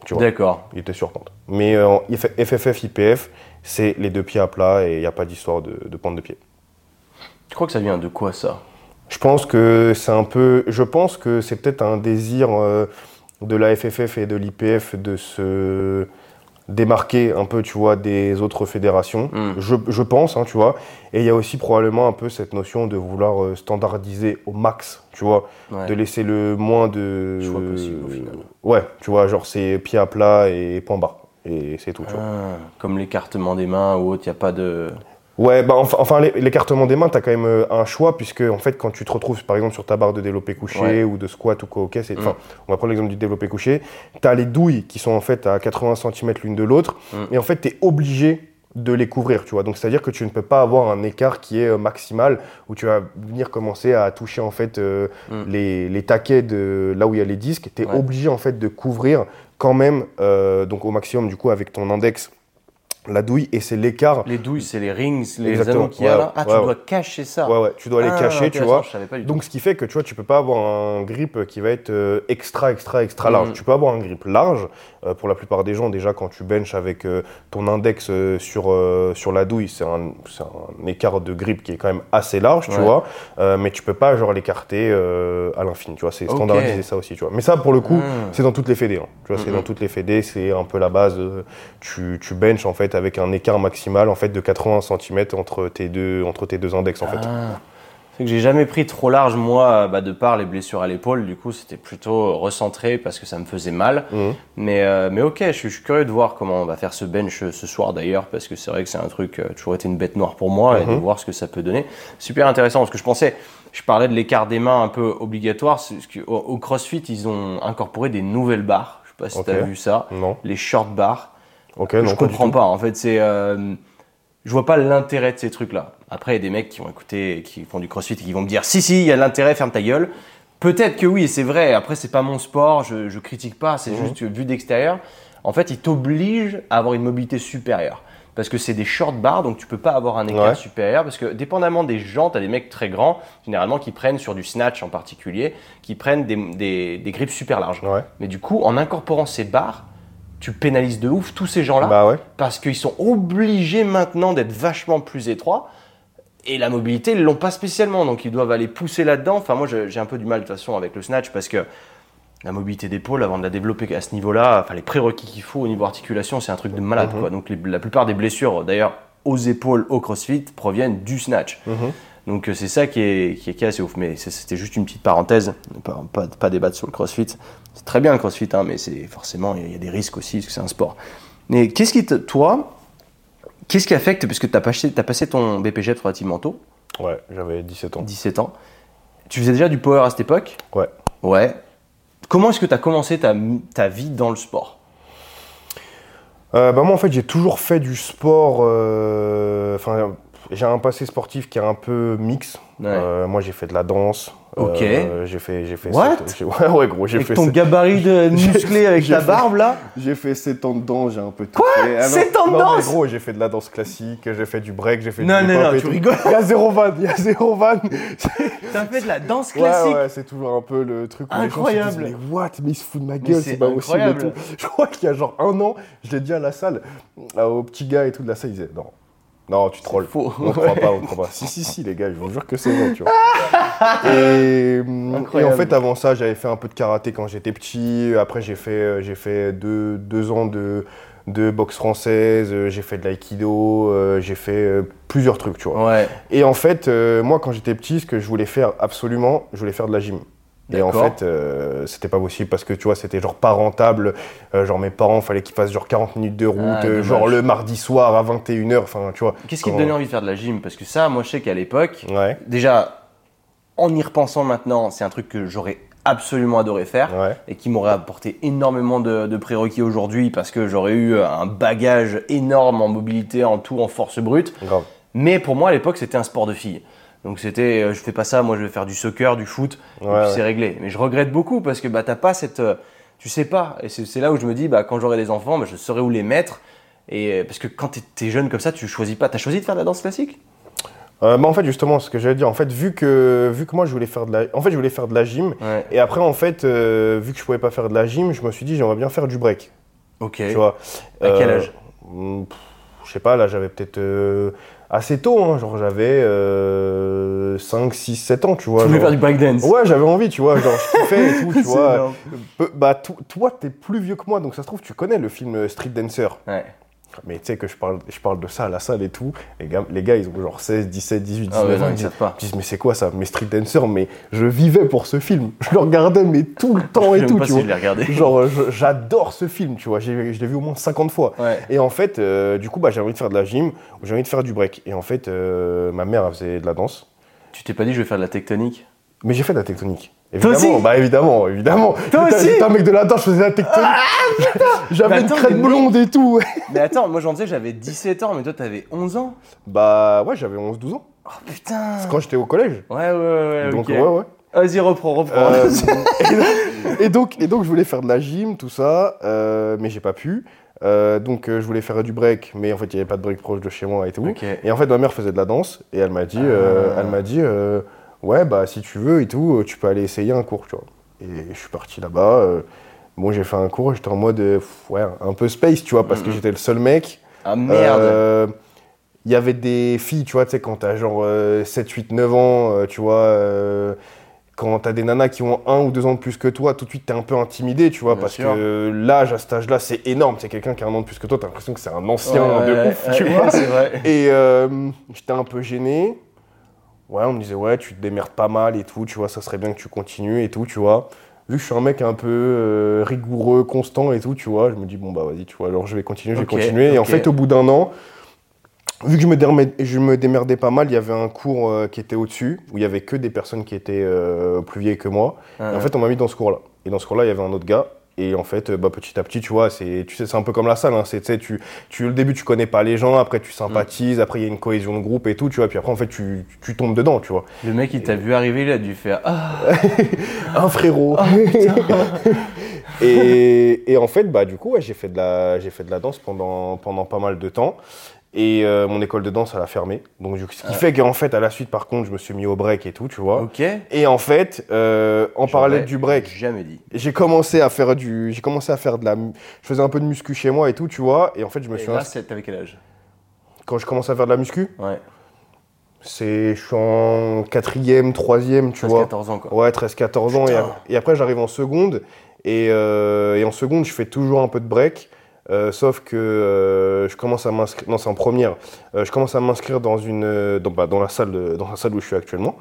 Tu vois,
D'accord.
il était sur pointe. Mais euh, en FFF, IPF, c'est les deux pieds à plat et il n'y a pas d'histoire de, de pointe de pied.
Tu crois que ça vient de quoi ça?
Je pense que c'est un peu. Je pense que c'est peut-être un désir euh, de la FFF et de l'IPF de se démarquer un peu, tu vois, des autres fédérations.
Mm.
Je, je pense, hein, tu vois. Et il y a aussi probablement un peu cette notion de vouloir euh, standardiser au max, tu vois,
Ouais.
de laisser le moins de.
Choix possible, au final.
Ouais, tu vois, genre c'est pied à plat et point barre. Et c'est tout, tu vois.
Ah, comme l'écartement des mains ou autre, il n'y a pas de.
Ouais, bah enfin, l'écartement des mains, tu as quand même euh, un choix, puisque en fait, quand tu te retrouves par exemple sur ta barre de développé couché
Ouais.
ou de squat ou quoi, ok, c'est.
Mm.
Enfin, on va prendre l'exemple du développé couché. Tu as les douilles qui sont en fait à 80 cm l'une de l'autre,
Mm.
et en fait, tu es obligé de les couvrir, tu vois. Donc, c'est-à-dire que tu ne peux pas avoir un écart qui est euh, maximal, où tu vas venir commencer à toucher en fait euh,
Mm.
les, les taquets de là où il y a les disques. Tu es
Ouais.
obligé en fait de couvrir quand même, euh, donc au maximum, du coup, avec ton index, la douille, et c'est l'écart
Les douilles, c'est les rings, les
Exactement.
anneaux qu'il y a
Ouais,
là. Ah, tu
ouais,
dois cacher ça.
Ouais, ouais, tu dois les
Ah,
cacher, tu vois. Donc, ce qui fait que tu vois, tu peux pas avoir un grip qui va être euh, extra, extra, extra large.
Mhm.
Tu peux avoir un grip large. euh, pour la plupart des gens, déjà, quand tu benches avec euh, ton index sur, sur la douille, c'est un, un écart de grip qui est quand même assez large, tu vois. Mais tu peux pas, genre, l'écarter à l'infini, tu vois. C'est standardisé ça aussi, tu vois. Mais ça, pour le coup,
Ah.
c'est dans toutes les fédés. hein. Tu vois, c'est dans toutes les fédés, c'est un peu la base. tu, tu benches, en fait, avec un écart maximal, en fait, de 80 cm entre tes deux, entre tes deux index, en fait.
Ah. C'est que j'ai jamais pris trop large, moi, bah, de par les blessures à l'épaule. Du coup, c'était plutôt recentré parce que ça me faisait mal.
Mhm.
Mais, euh, mais ok, je suis, je suis curieux de voir comment on va faire ce bench euh, ce soir d'ailleurs, parce que c'est vrai que c'est un truc, euh, toujours été une bête noire pour moi, et de
Mhm.
voir ce que ça peut donner. Super intéressant, parce que je pensais, je parlais de l'écart des mains un peu obligatoire, que- au, au CrossFit, ils ont incorporé des nouvelles barres. Je sais pas si
Ok.
tu as vu ça.
Non.
Les short bars.
Ok,
je
non, pas du
comprends
tout.
pas. En fait, c'est. euh, je vois pas l'intérêt de ces trucs-là. Après, il y a des mecs qui vont écouter, qui font du crossfit et qui vont me dire si, si, il y a de l'intérêt, ferme ta gueule. Peut-être que oui, c'est vrai. Après, c'est pas mon sport, je, je critique pas, c'est
Mhm.
juste vu d'extérieur. En fait, ils t'obligent à avoir une mobilité supérieure. Parce que c'est des short bars, donc tu peux pas avoir un écart
Ouais.
supérieur. Parce que dépendamment des gens, tu as des mecs très grands, généralement, qui prennent sur du snatch en particulier, qui prennent des, des, des grips super larges.
Ouais.
Mais du coup, en incorporant ces barres, tu pénalises de ouf tous ces gens-là
Bah ouais.
parce qu'ils sont obligés maintenant d'être vachement plus étroits. Et la mobilité, ils l'ont pas spécialement, donc ils doivent aller pousser là-dedans. Enfin, moi, j'ai un peu du mal de toute façon avec le snatch parce que la mobilité d'épaule, avant de la développer à ce niveau-là, enfin, les prérequis qu'il faut au niveau articulation, c'est un truc de malade.
Mhm.
quoi. Donc, les- la plupart des blessures, d'ailleurs, aux épaules, au crossfit, proviennent du snatch.
Mhm.
Donc, euh, c'est ça qui est, qui est, qui est assez ouf. Mais c'était juste une petite parenthèse, pas, pas, pas débattre sur le crossfit. C'est très bien le crossfit, hein, mais c'est forcément, il y a- il y a des risques aussi, parce que c'est un sport. Mais qu'est-ce qui toi, qu'est-ce qui affecte, puisque tu as passé, as passé ton BPG relativement tôt,
Ouais, j'avais 17 ans.
17 ans, tu faisais déjà du power à cette époque?
Ouais.
Ouais. Comment est-ce que tu as commencé ta, ta vie dans le sport?
Euh, bah moi, en fait, j'ai toujours fait du sport. euh, Enfin, j'ai un passé sportif qui est un peu mix.
Ouais.
Euh, moi, j'ai fait de la danse.
Ok.
Euh, j'ai fait, j'ai fait.
What?
sept- ouais, ouais, gros, j'ai fait.
ton
sept-
gabarit de musclé avec ta
fait-
barbe là?
J'ai fait 7 ans de danse, j'ai un peu tout
Quoi?
fait. Ah non,
Sept ans de
non,
danse?
mais gros, j'ai fait de la danse classique, j'ai fait du break, j'ai fait
Non,
du
non, non,
et
tu rigoles.
Il y a zéro van, il y a zéro van.
T'as fait de la danse
Ouais,
classique?
ouais, c'est toujours un peu le truc où les gens se
Incroyable.
disent, mais what? Mais il se fout de ma gueule,
c'est
pas possible
incroyable.
Je crois qu'il y a genre un an, je l'ai dit à la salle, euh, aux petits gars et tout de la salle, ils disaient, non, non, tu trolls.
faux.
On ne croit pas, on ne croit pas. Si, si, si, les gars, je vous jure que c'est vrai, tu vois. Et, hum, et en fait, avant ça, j'avais fait un peu de karaté quand j'étais petit. Après, j'ai fait, euh, j'ai fait deux, deux ans de, de boxe française, euh, j'ai fait de l'aïkido, euh, j'ai fait euh, plusieurs trucs, tu vois.
Ouais.
Et en fait, euh, moi, quand j'étais petit, ce que je voulais faire absolument, je voulais faire de la gym. Et en fait, euh, c'était pas possible parce que tu vois, c'était genre pas rentable. Euh, genre mes parents, fallait qu'ils fassent genre 40 minutes de route,
Ah,
euh, genre le mardi soir à 21h. Enfin, tu vois.
Qu'est-ce qui te donnait envie de faire de la gym? Parce que ça, moi je sais qu'à l'époque,
Ouais,
déjà, en y repensant maintenant, c'est un truc que j'aurais absolument adoré faire.
ouais.
et qui m'aurait apporté énormément de, de prérequis aujourd'hui parce que j'aurais eu un bagage énorme en mobilité, en tout, en force brute.
Grave.
Mais pour moi, à l'époque, c'était un sport de filles. Donc c'était, euh, je fais pas ça, moi je vais faire du soccer, du foot, et puis
ouais.
c'est réglé. Mais je regrette beaucoup parce que bah, t'as pas cette. euh, tu sais pas. Et c'est là où je me dis, bah, quand j'aurai des enfants, bah, je saurai où les mettre. Et euh, parce que quand t'es es jeune comme ça, tu choisis pas. T'as choisi de faire de la danse classique?
Euh, bah, en fait, justement, ce que j'allais dire, en fait, vu que, vu que moi, je voulais faire de la, en fait, je voulais faire de la gym.
Ouais.
Et après, en fait, euh, vu que je pouvais pas faire de la gym, je me suis dit, j'aimerais bien faire du break.
Ok.
Tu vois.
À quel âge?
hmm, pff, je sais pas, là j'avais peut-être assez tôt, hein, genre j'avais euh, 5, 6, 7 ans, tu vois.
Tu voulais faire du breakdance.
Ouais, j'avais envie, tu vois, genre je kiffais et tout, tu vois.
énorme.
Bah, to- toi, t'es plus vieux que moi, donc ça se trouve, tu connais le film euh, Street Dancer.
Ouais.
Mais tu sais que je parle, je parle de ça à la salle et tout. Les gars, les gars ils ont genre 16, 17, 18, 19
Ah ouais,
ans.
non,
Ils
ils
disent,
savent pas.
ils disent, mais c'est quoi ça? Mais Street Dancer, mais je vivais pour ce film. Je le regardais, mais tout le temps
Je
et tout,
pas
tu
si
vois.
je.
Genre, j'adore ce film, tu vois. Je l'ai vu au moins 50 fois.
Ouais.
Et en fait, euh, du coup, bah, j'ai envie de faire de la gym, j'ai envie de faire du break. Et en fait, euh, ma mère, elle faisait de la danse.
Tu t'es pas dit je vais faire de la tectonique?
Mais j'ai fait de la tectonique.
Toi
Évidemment,
aussi
bah évidemment, évidemment.
Toi aussi
J'étais un mec de la danse, je faisais la tectonique. J'avais
Mais
une crête blonde et tout.
Mais attends, moi j'en disais j'avais 17 ans, mais toi t'avais 11 ans
Bah ouais, j'avais 11-12 ans.
Oh putain
C'est quand j'étais au collège.
Ouais, ouais, ouais, ouais,
Donc ouais, ouais.
Vas-y, reprends, reprends.
Euh, et, donc, et donc je voulais faire de la gym, tout ça, euh, mais j'ai pas pu. Euh, donc euh, je voulais faire du break, mais en fait il n'y avait pas de break proche de chez moi et tout. Et en fait ma mère faisait de la danse et elle m'a dit, euh,
Ah.
elle m'a dit, ouais bah si tu veux et tout, euh, tu peux aller essayer un cours, tu vois. Et je suis parti là-bas. euh, bon j'ai fait un cours, j'étais en mode, euh, pff, ouais un peu space, tu vois, parce que j'étais le seul mec.
Ah merde
Euh, Il y avait des filles, tu vois, tu sais, quand t'as genre euh, 7, 8, 9 ans, euh, tu vois, euh, quand t'as des nanas qui ont un ou deux ans de plus que toi, tout de suite t'es un peu intimidé, tu vois,
Bien
parce
sûr.
que l'âge à cet âge-là, c'est énorme. C'est quelqu'un qui a un an de plus que toi, t'as l'impression que c'est un ancien
Ouais,
de
ouais,
ouf,
ouais,
tu vois.
Vrai.
Et j'étais un peu gêné. Ouais, on me disait, ouais, tu te démerdes pas mal et tout, tu vois, ça serait bien que tu continues et tout, tu vois. Vu que je suis un mec un peu euh, rigoureux, constant et tout, tu vois, je me dis, bon, bah vas-y, tu vois, alors je vais continuer, je vais continuer. Et en fait, au bout d'un an, vu que je me, dermais- je me démerdais pas mal, il y avait un cours euh, qui était au-dessus, où il y avait que des personnes qui étaient euh, plus vieilles que moi. Et en fait, on m'a mis dans ce cours-là. Et dans ce cours-là, il y avait un autre gars. Et en fait, euh, bah, petit à petit, tu vois, c'est, tu sais, c'est un peu comme la salle. Hein, c'est, tu sais, tu, tu, au début, tu connais pas les gens, après, tu sympathises, après, il y a une cohésion de groupe et tout, tu vois. Puis après, en fait, tu, tu tombes dedans, tu vois.
le mec, il t'a vu arriver, il a dû faire Ah,
Un frérot. et, et en fait, bah, du coup, ouais, j'ai fait de la, j'ai fait de la danse pendant, pendant pas mal de temps. Et euh, mon école de danse, elle a fermé. Donc, ce qui fait qu'en fait, à la suite, par contre, je me suis mis au break et tout, tu vois.
ok.
Et en fait, euh, en parallèle du break,
Jamais dit.
j'ai commencé à faire du, j'ai commencé à faire de la, je faisais un peu de muscu chez moi et tout, tu vois. Et en fait, je me
Et
suis,
là,
ins-
c'est- t'avais quel âge?
Quand je commence à faire de la muscu,
Ouais.
c'est, je suis en quatrième, troisième, tu
13,
vois.
14 ans, quoi.
Ouais, 13-14 ans. Et, après, j'arrive en seconde. Et, euh, et en seconde, je fais toujours un peu de break. Euh, sauf que euh, je commence à m'inscrire. Non, c'est en première. Euh, je commence à m'inscrire dans une, dans, bah, dans la salle, de- dans la salle où je suis actuellement.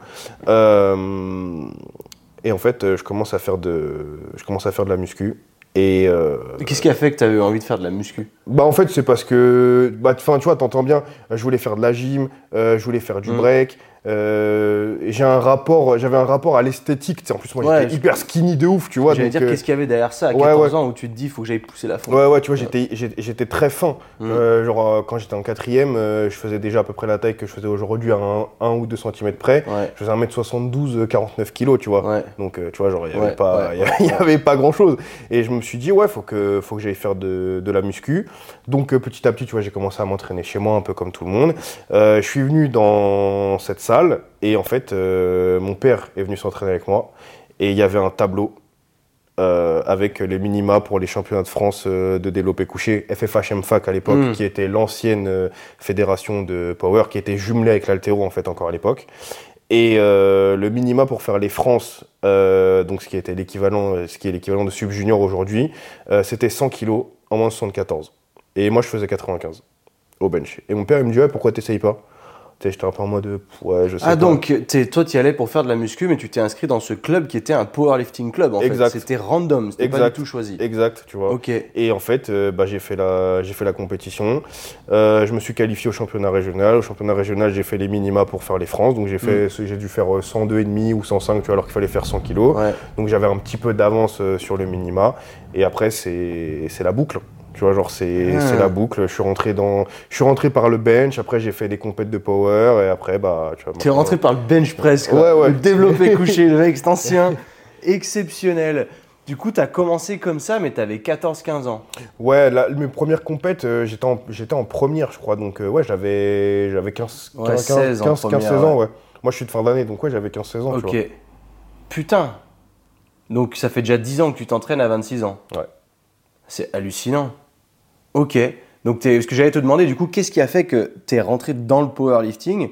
Et en fait, je commence à faire de, je commence à faire de la muscu. Et
Qu'est-ce qui a fait que t'avais envie de faire de la muscu?
Bah en fait c'est parce que bah enfin tu vois t'entends bien je voulais faire de la gym je voulais faire du
Mm.
break euh, j'ai un rapport j'avais un rapport à l'esthétique en plus moi
Ouais,
j'étais
je-
hyper skinny de ouf tu vois
J'allais dire,
euh,
qu'est-ce qu'il y avait derrière ça à
ouais,
14
ouais.
ans où tu te dis, faut que j'aille pousser la fonte
Ouais, ouais, tu vois, j'étais, j'étais très fin.
Mm.
Euh, genre, quand j'étais en quatrième, je faisais déjà à peu près la taille que je faisais aujourd'hui à 1 ou 2 cm près. Je faisais 1m72, euh, 49 kg, tu vois. Donc, tu vois, genre, il n'y avait, pas- y avait, pas grand chose. Et je me suis dit, ouais, faut que, faut que j'aille faire de, de la muscu. Donc, petit à petit, tu vois, j'ai commencé à m'entraîner chez moi, un peu comme tout le monde. Je suis venu dans cette salle et en fait, euh, mon père est venu s'entraîner avec moi. Et il y avait un tableau euh, avec les minima pour les championnats de France euh, de développé couché, FFH MFAC à l'époque,
Mm.
qui était l'ancienne euh, fédération de Power, qui était jumelée avec l'Altéro en fait encore à l'époque. Et le minima pour faire les France, donc ce qui était l'équivalent, ce qui est l'équivalent de sub junior aujourd'hui, c'était 100 kilos en moins de 74. Et moi je faisais 95 au bench. Et mon père il me dit ouais pourquoi t'essayes pas? J'étais un peu en mode ouais je sais
Ah,
pas.
donc, t'es- toi, tu y allais pour faire de la muscu, mais tu t'es inscrit dans ce club qui était un powerlifting club, en
Exact.
fait. C'était random, c'était pas du tout choisi.
Exact, tu vois.
Ok.
Et en fait, euh, bah, j'ai fait la, j'ai fait la compétition. Euh, je me suis qualifié au championnat régional. Au championnat régional, j'ai fait les minima pour faire les France. Donc j'ai fait, j'ai dû faire euh, 102,5 ou 105, tu vois, alors qu'il fallait faire 100 kilos.
Ouais.
Donc j'avais un petit peu d'avance euh, sur le minima. Et après, c'est la boucle. Tu vois, genre c'est,
Ah.
c'est la boucle. Je suis rentré dans, je suis rentré par le bench. Après, j'ai fait des compètes de power. Et après, bah, tu vois.
T'es rentré par le bench press, quoi.
Ouais, ouais.
Le développé couché, le mec, c'est ancien. Exceptionnel. Du coup, t'as commencé comme ça, mais t'avais 14-15 ans.
Ouais, la- mes premières compètes, euh, j'étais en, j'étais en première, je crois. Donc, euh, ouais, j'avais, j'avais 15,
Ouais,
15,
16 en
15, 15, 16
première,
ans, ouais. Moi, je suis de fin d'année, donc ouais, j'avais 15, 16 ans, tu
Ok.
vois.
Putain. Donc, ça fait déjà 10 ans que tu t'entraînes à 26 ans.
Ouais.
C'est hallucinant. Ok. Donc, ce que j'allais te demander, du coup, qu'est-ce qui a fait que tu es rentré dans le powerlifting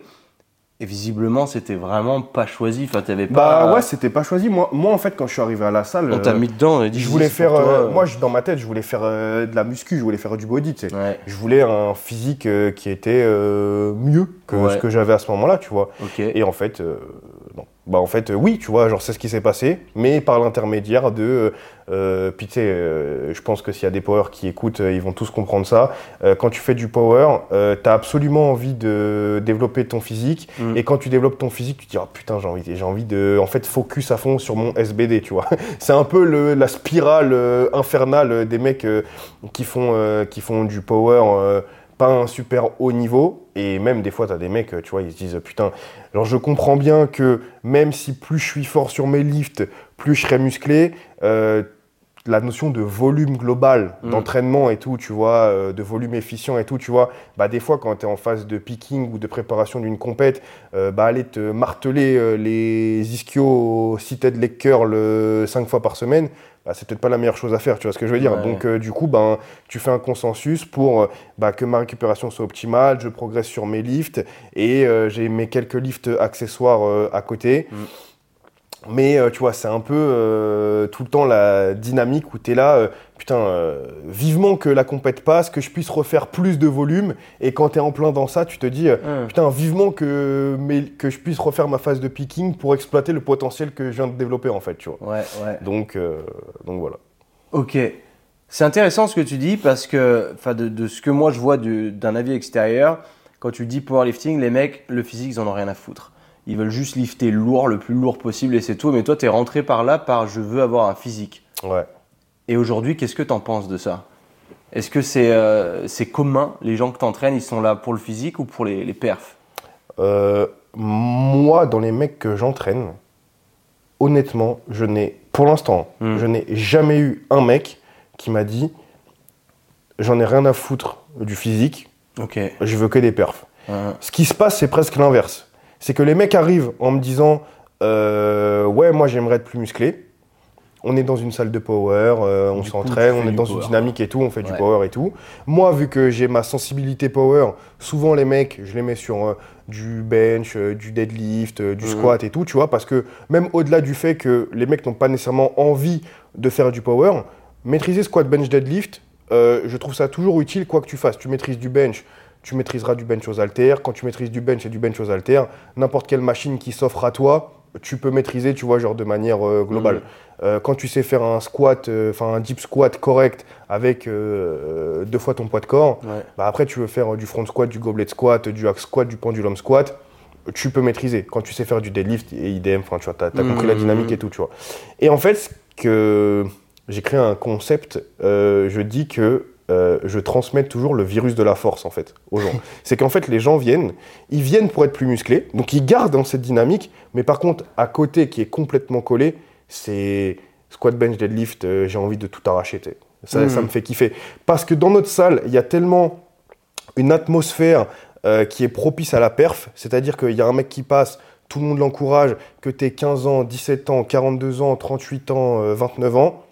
Et visiblement, c'était vraiment pas choisi. Enfin, t'avais pas.
Bah ouais, c'était pas choisi. Moi, moi, en fait, quand je suis arrivé à la salle,
On t'a
euh,
mis dedans, on a dit
je voulais faire. euh,
euh.
moi, dans ma tête, je voulais faire euh, de la muscu, je voulais faire du body, tu sais.
Ouais,
Je voulais un physique euh, qui était mieux que
Ouais.
ce que j'avais à ce moment-là, tu vois.
ok.
Et en fait. Bah en fait, euh, oui, tu vois, genre c'est ce qui s'est passé, mais par l'intermédiaire de, euh, euh, puis tu sais, euh, je pense que s'il y a des powers qui écoutent, euh, ils vont tous comprendre ça. Euh, quand tu fais du power, euh, tu as absolument envie de développer ton physique,
Mm.
et quand tu développes ton physique, tu te dis, oh, putain, j'ai envie, j'ai envie de, en fait, focus à fond sur mon SBD, tu vois. c'est un peu le- la spirale euh, infernale des mecs euh, qui, font, euh, qui font du power. Pas un super haut niveau, et même des fois, tu as des mecs, tu vois, ils se disent, putain, alors je comprends bien que même si plus je suis fort sur mes lifts, plus je serai musclé, euh, la notion de volume global
Mm.
d'entraînement et tout, tu vois, euh, de volume efficient et tout, tu vois, bah des fois quand tu es en phase de picking ou de préparation d'une compète, euh, bah aller te marteler euh, les ischios seated leg curl 5 fois par semaine, bah, c'est peut-être pas la meilleure chose à faire, tu vois ce que je veux dire.
Ouais.
Donc euh, du coup, ben, tu fais un consensus pour euh, bah, que ma récupération soit optimale, je progresse sur mes lifts et euh, j'ai mes quelques lifts accessoires à côté.
Mm.
Mais euh, tu vois, c'est un peu euh, tout le temps la dynamique où tu es là, euh, putain, euh, vivement que la compète passe, que je puisse refaire plus de volume. Et quand tu es en plein dans ça, tu te dis, putain, vivement que, mais, que je puisse refaire ma phase de picking pour exploiter le potentiel que je viens de développer en fait, tu vois.
Ouais, ouais.
Donc, donc voilà.
Ok. C'est intéressant ce que tu dis parce que, enfin, de, de ce que moi je vois du- d'un avis extérieur, quand tu dis powerlifting, les mecs, le physique, ils en ont rien à foutre. Ils veulent juste lifter lourd, le plus lourd possible et c'est tout. Mais toi, tu es rentré par là par je veux avoir un physique.
Ouais.
Et aujourd'hui, qu'est-ce que tu en penses de ça? Est-ce que c'est euh, c'est commun Les gens que tu entraînes, ils sont là pour le physique ou pour les, les perfs?
Euh, moi, dans les mecs que j'entraîne, honnêtement, je n'ai, pour l'instant,
Mm.
je n'ai jamais eu un mec qui m'a dit j'en ai rien à foutre du physique,
Ok.
je veux que des perfs. Ce qui se passe, c'est presque l'inverse. C'est que les mecs arrivent en me disant euh, Ouais, moi j'aimerais être plus musclé. On est dans une salle de power, euh, on s'entraîne, on est dans une dynamique et tout, on fait du power et tout. Moi, vu que j'ai ma sensibilité power, souvent les mecs, je les mets sur euh, du bench, du deadlift, du
Mhm.
squat et tout, tu vois, parce que même au-delà du fait que les mecs n'ont pas nécessairement envie de faire du power, maîtriser squat, bench, deadlift, je trouve ça toujours utile quoi que tu fasses. Tu maîtrises du bench, tu maîtriseras du bench aux haltères. Quand tu maîtrises du bench et du bench aux haltères, n'importe quelle machine qui s'offre à toi, tu peux maîtriser, tu vois, genre de manière euh, globale.
Mhm.
Euh, quand tu sais faire un squat, euh, enfin un deep squat correct avec deux fois ton poids de corps,
Ouais.
bah après tu veux faire du front squat, du goblet squat, du hack squat, du pendulum squat, tu peux maîtriser. Quand tu sais faire du deadlift, et idem, enfin tu vois, t'as, t'as compris la
Mhm.
dynamique et tout, tu vois. Et en fait, ce que j'ai créé un concept, je dis que euh, je transmets toujours le virus de la force en fait aux gens. c'est qu'en fait les gens viennent, ils viennent pour être plus musclés, donc ils gardent dans cette dynamique, mais par contre à côté qui est complètement collé, c'est squat bench deadlift, euh, j'ai envie de tout arracher. Ça, ça me fait kiffer. Parce que dans notre salle, il y a tellement une atmosphère euh, qui est propice à la perf, c'est-à-dire qu'il y a un mec qui passe, tout le monde l'encourage, que tu 15 ans, 17 ans, 42 ans, 38 ans, euh, 29 ans,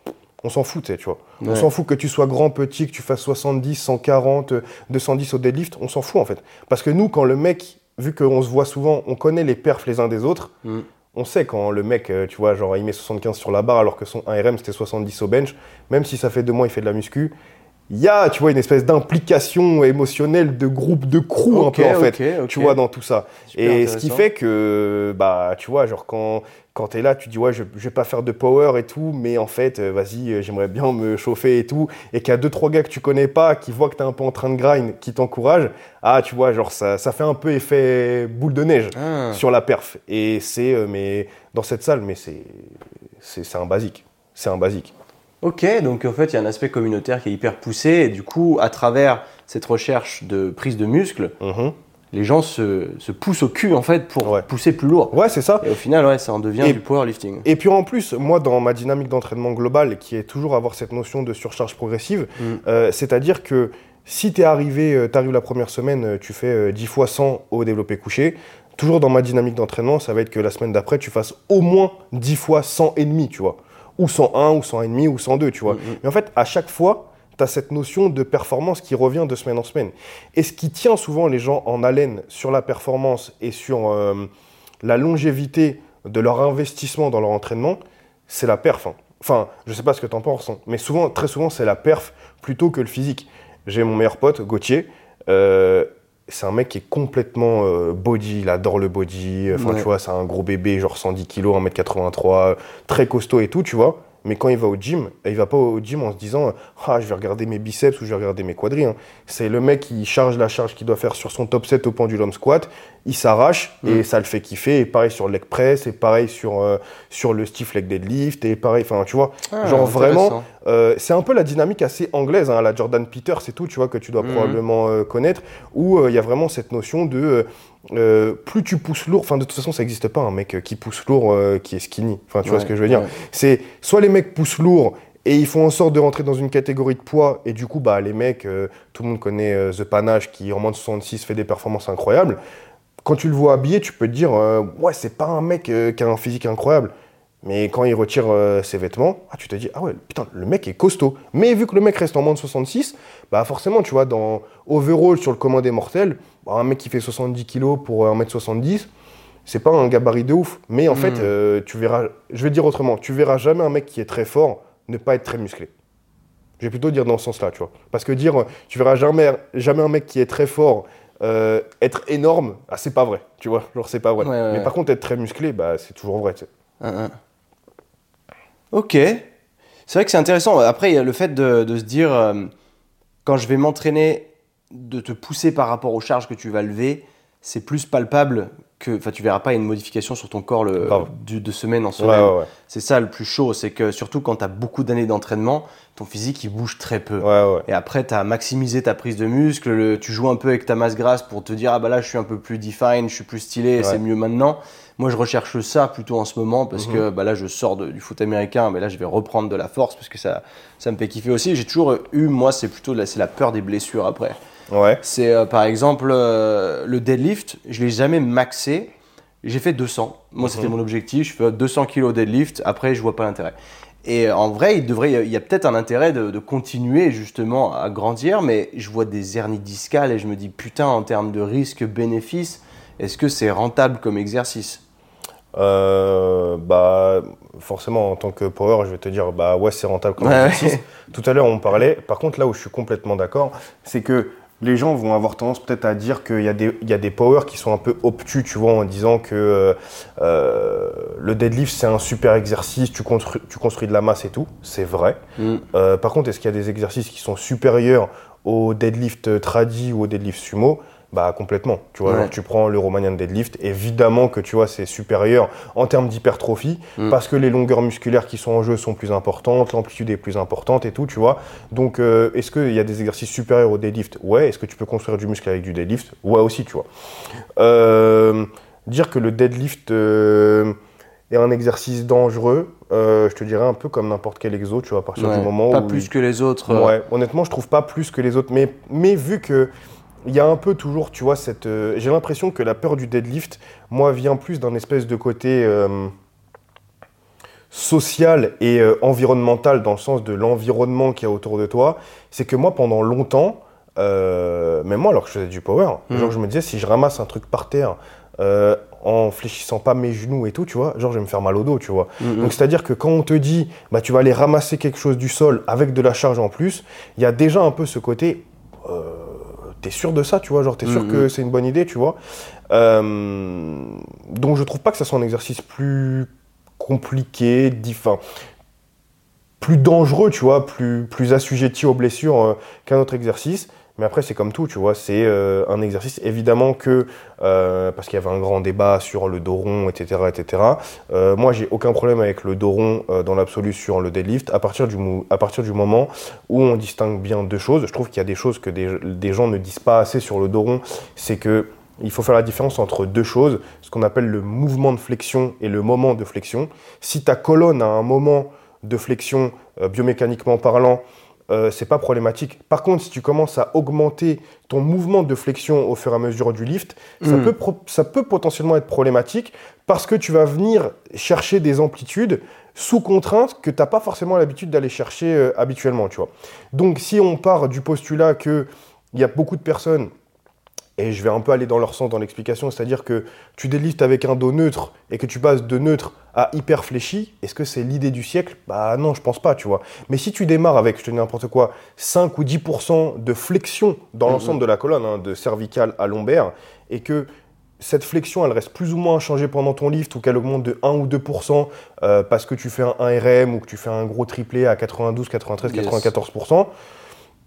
on s'en fout, tu sais, tu vois. On s'en fout que tu sois grand, petit, que tu fasses 70, 140, euh, 210 au deadlift, on s'en fout en fait. Parce que nous, quand le mec, vu qu'on se voit souvent, on connaît les perfs les uns des autres,
Mm.
on sait quand le mec, euh, tu vois, genre il met 75 sur la barre alors que son 1RM c'était 70 au bench, même si ça fait deux mois il fait de la muscu, il y a, tu vois, une espèce d'implication émotionnelle de groupe, de crew un peu en fait, tu vois, dans tout ça.
Super
Et ce qui fait que, bah, tu vois, genre quand, quand tu es là, tu dis, ouais, je, je vais pas faire de power et tout, mais en fait, euh, vas-y, euh, j'aimerais bien me chauffer et tout. Et qu'il y a deux, trois gars que tu connais pas, qui voient que tu es un peu en train de grind, qui t'encouragent, ah, tu vois, genre ça, ça fait un peu effet boule de neige
Ah.
sur la perf. Et c'est, euh, mais dans cette salle, mais c'est, c'est, un basique. C'est un basique.
Ok, donc en fait, il y a un aspect communautaire qui est hyper poussé. Et du coup, à travers cette recherche de prise de muscle,
Mhm.
Les gens se, se poussent au cul en fait pour
Ouais.
pousser plus lourd.
Ouais, c'est ça.
Et au final, ouais, ça en devient
Et-
du powerlifting.
Et puis en plus, moi, dans ma dynamique d'entraînement globale, qui est toujours avoir cette notion de surcharge progressive,
Mm.
euh, c'est-à-dire que si tu es arrivé, tu arrives la première semaine, euh, tu fais euh, 10 fois 100 au développé couché, toujours dans ma dynamique d'entraînement, ça va être que la semaine d'après, tu fasses au moins 10 fois 100 et demi, tu vois. Ou 101, ou 100 et demi, ou 102, tu vois.
Mm, mm.
Mais en fait, à chaque fois, tu as cette notion de performance qui revient de semaine en semaine. Et ce qui tient souvent les gens en haleine sur la performance et sur euh, la longévité de leur investissement dans leur entraînement, c'est la perf. hein. Enfin, je sais pas ce que tu en penses, hein, mais souvent, très souvent, c'est la perf plutôt que le physique. J'ai mon meilleur pote, Gauthier. euh, c'est un mec qui est complètement euh, body, il adore le body. Enfin,
Ouais.
tu vois, c'est un gros bébé, genre 110 kg, 1m83, très costaud et tout, tu vois. Mais quand il va au gym, il va pas au gym en se disant Ah, je vais regarder mes biceps ou je vais regarder mes quadris. hein. C'est le mec qui charge la charge qu'il doit faire sur son top 7 au pendulum squat, il s'arrache
Mm.
et ça le fait kiffer. Et pareil sur le leg press, et pareil sur, euh, sur le stiff leg deadlift, et pareil, enfin, tu vois.
Ah,
genre vraiment, euh, c'est un peu la dynamique assez anglaise, hein, la Jordan Peters et tout, tu vois, que tu dois
Mhm.
probablement euh, connaître, où il y a vraiment cette notion de euh, plus tu pousses lourd, enfin de toute façon ça n'existe pas un mec euh, qui pousse lourd euh, qui est skinny, enfin tu vois ce que je veux dire.
ouais.
C'est soit les mecs poussent lourd et ils font en sorte de rentrer dans une catégorie de poids, et du coup, bah, les mecs, euh, tout le monde connaît The Panache qui en moins de 66 fait des performances incroyables. Quand tu le vois habillé, tu peux te dire, ouais, c'est pas un mec qui a un physique incroyable. Mais quand il retire euh, ses vêtements, ah, tu te dis, ah ouais, putain, le mec est costaud. Mais vu que le mec reste en moins de 66, bah forcément, tu vois, dans overall sur le commun des mortels, un mec qui fait 70 kg pour euh, 1m70, c'est pas un gabarit de ouf. Mais en fait, euh, tu verras, je vais dire autrement, tu verras jamais un mec qui est très fort ne pas être très musclé. Je vais plutôt dire dans ce sens-là, tu vois. Parce que dire, euh, tu verras jamais, jamais un mec qui est très fort euh, être énorme, ah, c'est pas vrai, tu vois. Genre, c'est pas vrai.
Ouais, ouais,
Mais
ouais.
par contre, être très musclé, bah, c'est toujours vrai, tu sais.
Un, un. Ok. C'est vrai que c'est intéressant. Après, il y a le fait de, de se dire, euh, quand je vais m'entraîner, de te pousser par rapport aux charges que tu vas lever, c'est plus palpable que. Enfin, tu verras pas une modification sur ton corps le, du- de semaine en semaine.
ouais, ouais.
C'est ça le plus chaud. C'est que surtout quand tu as beaucoup d'années d'entraînement, ton physique il bouge très peu. Et après, tu as maximisé ta prise de muscle, le- tu joues un peu avec ta masse grasse pour te dire, ah bah là, je suis un peu plus define, je suis plus stylé, c'est mieux maintenant. Moi, je recherche ça plutôt en ce moment parce
Mhm.
que bah là, je sors de- du foot américain, mais là, je vais reprendre de la force parce que ça, ça me fait kiffer aussi. J'ai toujours eu, moi, c'est plutôt c'est la peur des blessures après.
Ouais.
C'est euh, par exemple euh, le deadlift, je l'ai jamais maxé. J'ai fait 200. Moi, c'était
Mhm.
mon objectif. Je fais 200 kg deadlift. Après, je vois pas l'intérêt. Et euh, en vrai, il devrait, il y a peut-être un intérêt de, de continuer justement à grandir, mais je vois des hernies discales et je me dis putain, en termes de risque-bénéfice, est-ce que c'est rentable comme exercice?
Euh, bah, forcément, en tant que power, je vais te dire, bah ouais, c'est rentable comme
Ouais,
exercice.
ouais.
Tout à l'heure, on parlait. Par contre, là où je suis complètement d'accord, c'est que les gens vont avoir tendance peut-être à dire qu'il y, a des- il y a des powers qui sont un peu obtus, tu vois, en disant que euh, euh, le deadlift, c'est un super exercice, tu construis, tu construis de la masse et tout. C'est vrai.
Mm.
Euh, par contre, est-ce qu'il y a des exercices qui sont supérieurs au deadlift tradi ou au deadlift sumo? Bah complètement. Tu vois,
Ouais.
genre, tu prends le Romanian deadlift, évidemment que tu vois c'est supérieur en termes d'hypertrophie
Mm.
parce que les longueurs musculaires qui sont en jeu sont plus importantes, l'amplitude est plus importante et tout, tu vois. Donc euh, est-ce qu'il y a des exercices supérieurs au deadlift? Ouais. Est-ce que tu peux construire du muscle avec du deadlift? Ouais aussi, tu vois. Euh, dire que le deadlift euh, est un exercice dangereux, euh, je te dirais un peu comme n'importe quel exo, tu vois, à partir
Ouais.
du moment
pas
où
plus que les autres. euh,
Ouais, honnêtement, je trouve pas plus que les autres. Mais, mais vu que il y a un peu toujours, tu vois, cette. euh, J'ai l'impression que la peur du deadlift, moi, vient plus d'un espèce de côté euh, social et euh, environnemental, dans le sens de l'environnement qu'il y a autour de toi. C'est que moi, pendant longtemps, même moi, alors que je faisais du power,
Mhm.
genre, je me disais, si je ramasse un truc par terre, en fléchissant pas mes genoux et tout, tu vois, genre, je vais me faire mal au dos, tu vois.
Mm, mm.
Donc c'est-à-dire que quand on te dit bah tu vas aller ramasser quelque chose du sol avec de la charge en plus, il y a déjà un peu ce côté euh, t'es sûr de ça, tu vois, genre t'es sûr
Mhm.
que c'est une bonne idée, tu vois. Euh, donc je trouve pas que ça soit un exercice plus compliqué, plus dangereux, tu vois, plus, plus assujetti aux blessures euh, qu'un autre exercice. Mais après, c'est comme tout, tu vois, c'est euh, un exercice, évidemment que, euh, parce qu'il y avait un grand débat sur le dos rond, etc., etc., euh, moi, j'ai aucun problème avec le dos rond euh, dans l'absolu sur le deadlift, à partir, du à partir du moment où on distingue bien deux choses. Je trouve qu'il y a des choses que des, gens ne disent pas assez sur le dos rond, c'est que il faut faire la différence entre deux choses, ce qu'on appelle le mouvement de flexion et le moment de flexion. Si ta colonne a un moment de flexion, biomécaniquement parlant, euh, c'est pas problématique. Par contre, si tu commences à augmenter ton mouvement de flexion au fur et à mesure du lift, ça,
Mm.
peut, ça peut potentiellement être problématique parce que tu vas venir chercher des amplitudes sous contrainte que tu n'as pas forcément l'habitude d'aller chercher euh, habituellement, tu vois. Donc si on part du postulat qu'il y a beaucoup de personnes et je vais un peu aller dans leur sens dans l'explication, c'est-à-dire que tu déliftes avec un dos neutre et que tu passes de neutre à hyper fléchi, est-ce que c'est l'idée du siècle? Bah non, je pense pas, tu vois. Mais si tu démarres avec, je te dis n'importe quoi, 5 ou 10% de flexion dans l'ensemble de la colonne, hein, de cervicale à lombaire, et que cette flexion, elle reste plus ou moins inchangée pendant ton lift ou qu'elle augmente de 1 ou 2% euh, parce que tu fais un 1RM ou que tu fais un gros triplé à 92, 93,
Yes.
94%,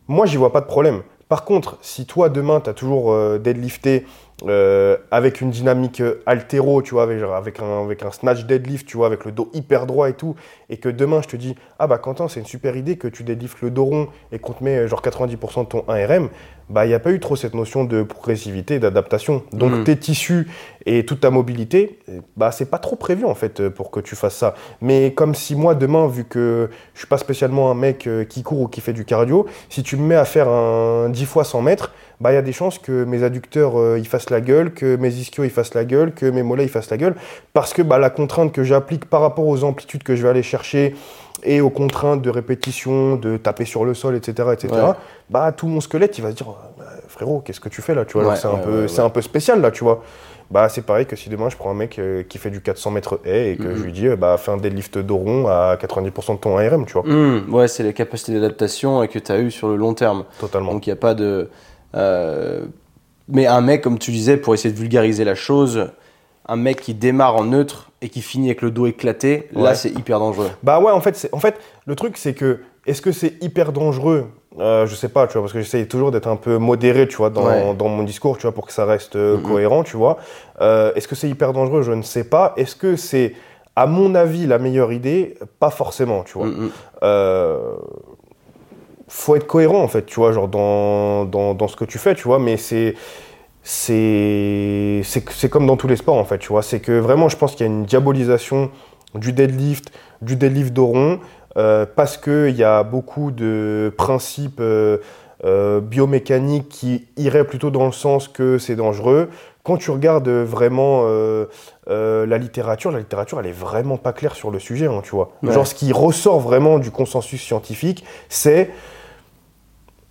moi, j'y vois pas de problème. Par contre, si toi, demain, tu as toujours euh, deadlifté euh, avec une dynamique euh, altéro, tu vois, avec, genre, avec un, avec un snatch deadlift, tu vois, avec le dos hyper droit et tout, et que demain, je te dis, ah bah Quentin, c'est une super idée que tu deadliftes le dos rond et qu'on te met euh, genre 90% de ton 1RM, bah il n'y a pas eu trop cette notion de progressivité, d'adaptation. Donc
Mhm.
tes tissus et toute ta mobilité, bah c'est pas trop prévu en fait pour que tu fasses ça. Mais comme si moi demain, vu que je suis pas spécialement un mec qui court ou qui fait du cardio, si tu me mets à faire un 10 fois 100 mètres, bah il y a des chances que mes adducteurs euh, ils fassent la gueule, que mes ischios ils fassent la gueule, que mes mollets ils fassent la gueule, parce que bah, la contrainte que j'applique par rapport aux amplitudes que je vais aller chercher et aux contraintes de répétition, de taper sur le sol, etc., etc.,
Ouais.
bah tout mon squelette il va se dire Bah, frérot qu'est-ce que tu fais là, tu vois,
Ouais,
c'est un peu, c'est un peu spécial là, tu vois. Bah c'est pareil que si demain je prends un mec euh, qui fait du 400 mètres haie et que
Mhm.
je lui dis euh, bah fais un deadlift dos rond à 90% de ton ARM, tu vois,
Hmm, ouais, c'est les capacités d'adaptation que tu as eues sur le long terme.
totalement.
Donc il n'y a pas de. Euh, Mais un mec, comme tu disais, pour essayer de vulgariser la chose, un mec qui démarre en neutre et qui finit avec le dos éclaté, là c'est hyper dangereux.
Bah ouais, en fait, c'est- en fait le truc c'est que est-ce que c'est hyper dangereux? Euh, Je sais pas, tu vois, parce que j'essaye toujours d'être un peu modéré, tu vois, dans,
Ouais.
dans mon discours, tu vois, pour que ça reste euh,
Mhm.
cohérent, tu vois. Euh, est-ce que c'est hyper dangereux? Je ne sais pas. Est-ce que c'est, à mon avis, la meilleure idée? Pas forcément, tu vois.
Hmm, hmm.
Faut être cohérent en fait, tu vois, genre dans, dans, dans ce que tu fais, tu vois, mais c'est c'est comme dans tous les sports en fait, tu vois, c'est que vraiment je pense qu'il y a une diabolisation du deadlift, du deadlift dos rond, euh, parce que il y a beaucoup de principes euh, euh, biomécaniques qui iraient plutôt dans le sens que c'est dangereux. Quand tu regardes vraiment euh, la littérature, la littérature elle est vraiment pas claire sur le sujet, hein, tu vois.
Ouais.
Genre ce qui ressort vraiment du consensus scientifique, c'est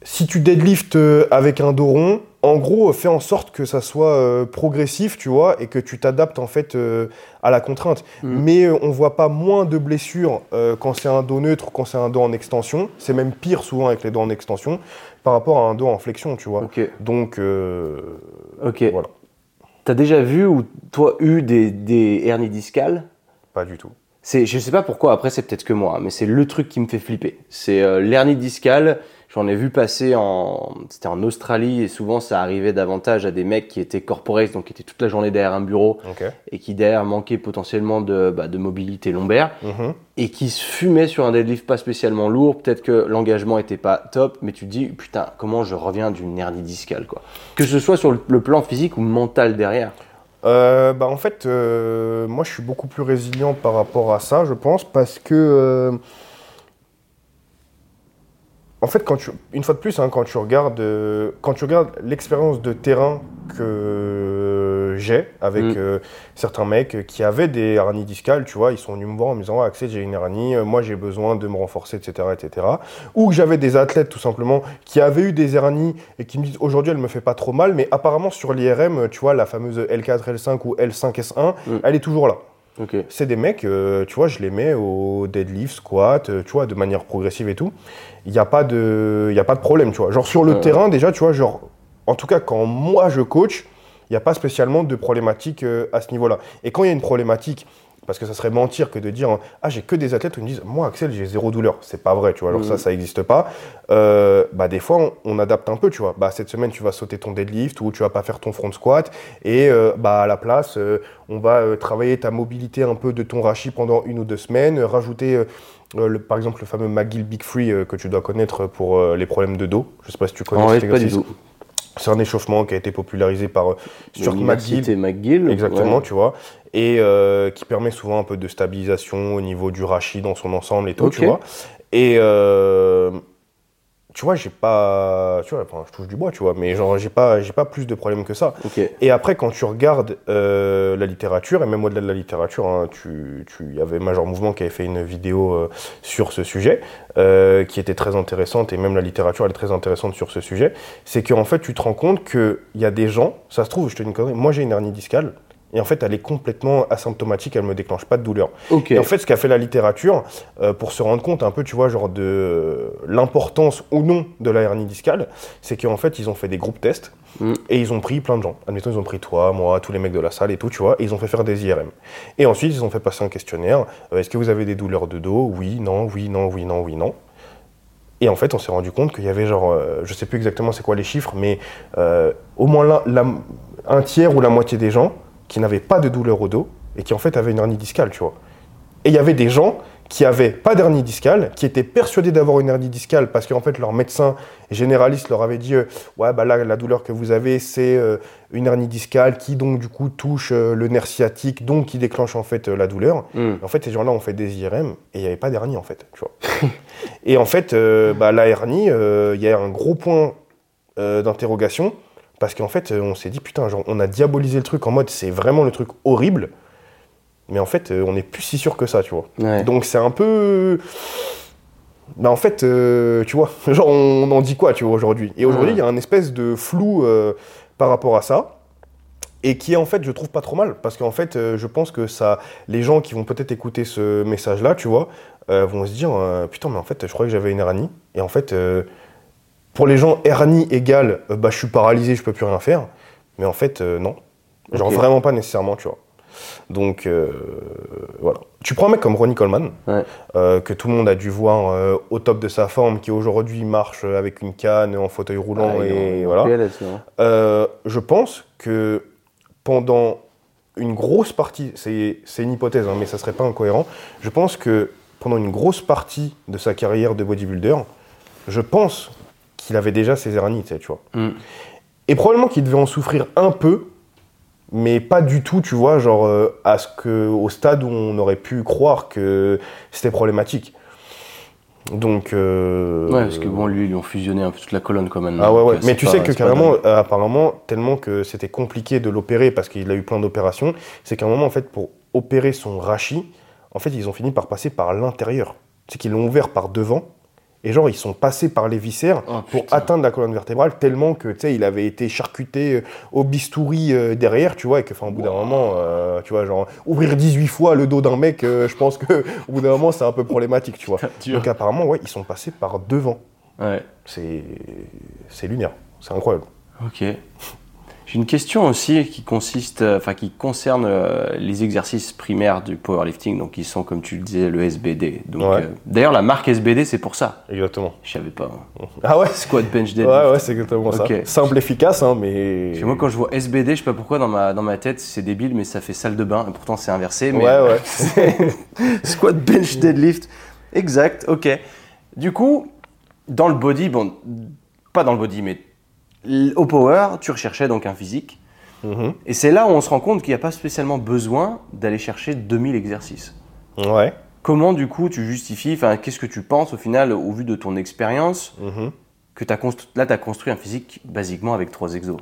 si tu deadlifts euh, avec un dos rond, en gros, fais en sorte que ça soit euh, progressif, tu vois, et que tu t'adaptes en fait euh, à la contrainte.
Mhm.
Mais on voit pas moins de blessures quand c'est un dos neutre ou quand c'est un dos en extension. C'est même pire souvent avec les dos en extension par rapport à un dos en flexion, tu vois.
Ok,
Donc, euh,
ok.
voilà,
T'as déjà vu ou toi eu des, des hernies discales?
Pas du tout.
C'est, je sais pas pourquoi, après c'est peut-être que moi, mais c'est le truc qui me fait flipper. C'est euh, l'hernie discale. J'en ai vu passer en, c'était en Australie et souvent ça arrivait davantage à des mecs qui étaient corporate, donc qui étaient toute la journée derrière un bureau et qui derrière manquaient potentiellement de, bah, de mobilité lombaire
Mhm.
et qui se fumaient sur un deadlift pas spécialement lourd. Peut-être que l'engagement était pas top, mais tu te dis putain comment je reviens d'une hernie discale quoi. Que ce soit sur le- le plan physique ou mental derrière.
Euh, bah en fait, euh, moi je suis beaucoup plus résilient par rapport à ça, je pense, parce que. euh, en fait, quand tu, une fois de plus, hein, quand tu regardes, euh, quand tu regardes l'expérience de terrain que j'ai avec
Mm.
euh, certains mecs qui avaient des hernies discales, tu vois, ils sont venus me voir en me disant, ah, Axel, j'ai une hernie, euh, moi j'ai besoin de me renforcer, etc., etc. Ou que j'avais des athlètes tout simplement qui avaient eu des hernies et qui me disent, aujourd'hui elle me fait pas trop mal, mais apparemment sur l'IRM, tu vois, la fameuse L4, L5 ou L5S1,
Mm.
elle est toujours là. C'est des mecs, euh, tu vois, je les mets au deadlift, squat, euh, tu vois, de manière progressive et tout. Il n'y a, pas de- y a pas de problème, tu vois. Genre sur le
Ouais.
terrain, déjà, tu vois, genre, en tout cas, quand moi je coach, il n'y a pas spécialement de problématique euh, à ce niveau-là. Et quand il y a une problématique, parce que ça serait mentir que de dire, hein, ah, j'ai que des athlètes qui me disent, moi, Axel, j'ai zéro douleur. C'est pas vrai, tu vois, genre
Mhm.
ça, ça n'existe pas. Euh, bah, des fois, on, on adapte un peu, tu vois. Bah, cette semaine, tu vas sauter ton deadlift ou tu vas pas faire ton front squat. Et euh, bah, à la place, euh, on va travailler ta mobilité un peu de ton rachis pendant une ou deux semaines, rajouter le- par exemple le fameux McGill Big Free que tu dois connaître pour les problèmes de dos. Je sais pas si tu connais cet
fait, pas du
exercice.
tout.
C'est un échauffement qui a été popularisé par euh, Stuart McGill. Exactement,
ouais.
tu vois, et euh, qui permet souvent un peu de stabilisation au niveau du rachis dans son ensemble et tout, tu vois. Et euh, tu vois, j'ai pas. Tu vois, enfin, je touche du bois, tu vois, mais genre, j'ai pas, j'ai pas plus de problèmes que ça. Et après, quand tu regardes euh, la littérature, et même au-delà de la littérature, hein, tu, tu, il y avait Major Mouvement qui avait fait une vidéo euh, sur ce sujet, euh, qui était très intéressante, et même la littérature, elle est très intéressante sur ce sujet. C'est qu'en fait, tu te rends compte qu'il y a des gens, ça se trouve, je te dis une connerie, moi j'ai une hernie discale, et en fait, elle est complètement asymptomatique, elle me déclenche pas de douleur. Et en fait, ce qu'a fait la littérature, euh, pour se rendre compte un peu, tu vois, genre de euh, l'importance ou non de la hernie discale, c'est qu'en fait, ils ont fait des groupes tests
Mm.
et ils ont pris plein de gens. Admettons, ils ont pris toi, moi, tous les mecs de la salle et tout, tu vois, et ils ont fait faire des IRM. Et ensuite, ils ont fait passer un questionnaire. Euh, Est-ce que vous avez des douleurs de dos? Oui, non, oui, non, oui, non, oui, non. Et en fait, on s'est rendu compte qu'il y avait genre, euh, je sais plus exactement c'est quoi les chiffres, mais euh, au moins la- un tiers ou la moitié des gens qui n'avaient pas de douleur au dos et qui en fait avaient une hernie discale, tu vois. Et il y avait des gens qui avaient pas d'hernie discale, qui étaient persuadés d'avoir une hernie discale parce qu'en fait leur médecin généraliste leur avait dit euh, ouais bah là la douleur que vous avez c'est euh, une hernie discale qui donc du coup touche euh, le nerf sciatique donc qui déclenche en fait la douleur.
Hmm.
En fait, ces gens-là ont fait des IRM et il n'y avait pas d'hernie en fait, tu vois. et en fait, bah, la hernie, il y a un gros point d'interrogation parce qu'en fait, euh, on s'est dit putain, genre, on a diabolisé le truc en mode c'est vraiment le truc horrible, mais en fait, euh, on n'est plus si sûr que ça, tu vois.
Ouais.
Donc c'est un peu. Bah en fait, euh, tu vois, genre on en dit quoi, tu vois, aujourd'hui? Et aujourd'hui, il y a un espèce de flou euh, par rapport à ça, et qui est en fait, je trouve pas trop mal, parce qu'en fait, euh, je pense que ça, les gens qui vont peut-être écouter ce message-là, tu vois, vont se dire, putain, mais en fait, je croyais que j'avais une hernie, et en fait, pour les gens, hernie égale, euh, bah je suis paralysé, je peux plus rien faire, mais en fait, euh, non, genre vraiment pas nécessairement, tu vois. Donc euh, voilà. Tu prends un mec comme Ronnie Coleman,
Ouais.
que tout le monde a dû voir au top de sa forme, qui aujourd'hui marche avec une canne, en fauteuil roulant,
Ah,
et
en-
voilà.
Hein.
Je pense que pendant une grosse partie, c'est c'est une hypothèse, hein, mais ça serait pas incohérent, je pense que pendant une grosse partie de sa carrière de bodybuilder, je pense qu'il avait déjà ses hernies, tu sais, tu vois.
Mm.
Et probablement qu'il devait en souffrir un peu, mais pas du tout, tu vois, genre euh, à ce que, au stade où on aurait pu croire que c'était problématique. Donc. euh,
Ouais, parce que bon, lui, ils lui ont fusionné un peu toute la colonne quand même.
ah ouais, ouais.
euh,
Mais tu
pas-
sais que carrément, euh, apparemment, tellement que c'était compliqué de l'opérer parce qu'il a eu plein d'opérations, c'est qu'à un moment, en fait, pour opérer son rachis, en fait, ils ont fini par passer par l'intérieur. C'est qu'ils l'ont ouvert par devant. Et genre, ils sont passés par les viscères
Oh,
pour
putain.
atteindre la colonne vertébrale tellement que, tu sais, il avait été charcuté euh, au bistouri euh, derrière, tu vois, et que, enfin, au bout d'un moment, euh, tu vois, genre, ouvrir 18 fois le dos d'un mec, euh, je pense que, au bout d'un moment, c'est un peu problématique, tu vois. Donc, apparemment, ouais, ils sont passés par devant.
Ouais.
C'est c'est lunaire. C'est incroyable.
Ok. J'ai une question aussi qui consiste, euh, enfin qui concerne euh, les exercices primaires du powerlifting, donc qui sont comme tu le disais le SBD. Donc,
Ouais.
euh, d'ailleurs la marque SBD c'est pour ça.
Exactement.
Je savais pas. hein.
Ah ouais?
Squat bench deadlift.
Ouais, ouais, c'est exactement
Ok.
ça. Simple, efficace, hein, mais.
Moi quand je vois SBD, je sais pas pourquoi dans ma dans ma tête c'est débile, mais ça fait salle de bain. Et pourtant c'est inversé. Mais
Ouais, ouais.
Squat bench deadlift. Exact. Ok. Du coup, dans le body, bon, pas dans le body, mais au power, tu recherchais donc un physique.
Mhm.
Et c'est là où on se rend compte qu'il n'y a pas spécialement besoin d'aller chercher 2000 exercices.
Ouais.
Comment du coup tu justifies, qu'est-ce que tu penses au final, au vu de ton expérience,
Mhm.
que as là tu as construit un physique basiquement avec trois exos?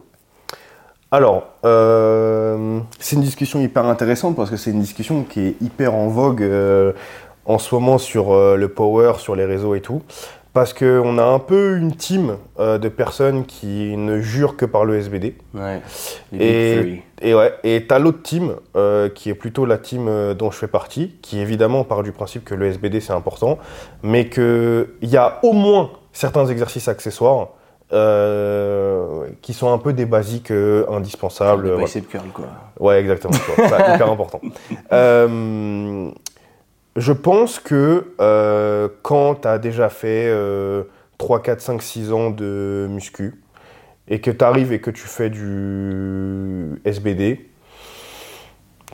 Alors, euh, c'est une discussion hyper intéressante parce que c'est une discussion qui est hyper en vogue euh, en ce moment sur euh, le power, sur les réseaux et tout. Parce qu'on a un peu une team euh, de personnes qui ne jurent que par le SBD.
Ouais.
Et, et ouais, et t'as l'autre team euh, qui est plutôt la team euh, dont je fais partie, qui évidemment part du principe que le SBD c'est important, mais qu'il y a au moins certains exercices accessoires qui sont un peu des basiques indispensables.
Le
voilà.
bicep curl quoi.
Ouais, exactement. ça, hyper important. Je pense que euh, quand tu as déjà fait euh, 3, 4, 5, 6 ans de muscu et que tu arrives et que tu fais du SBD,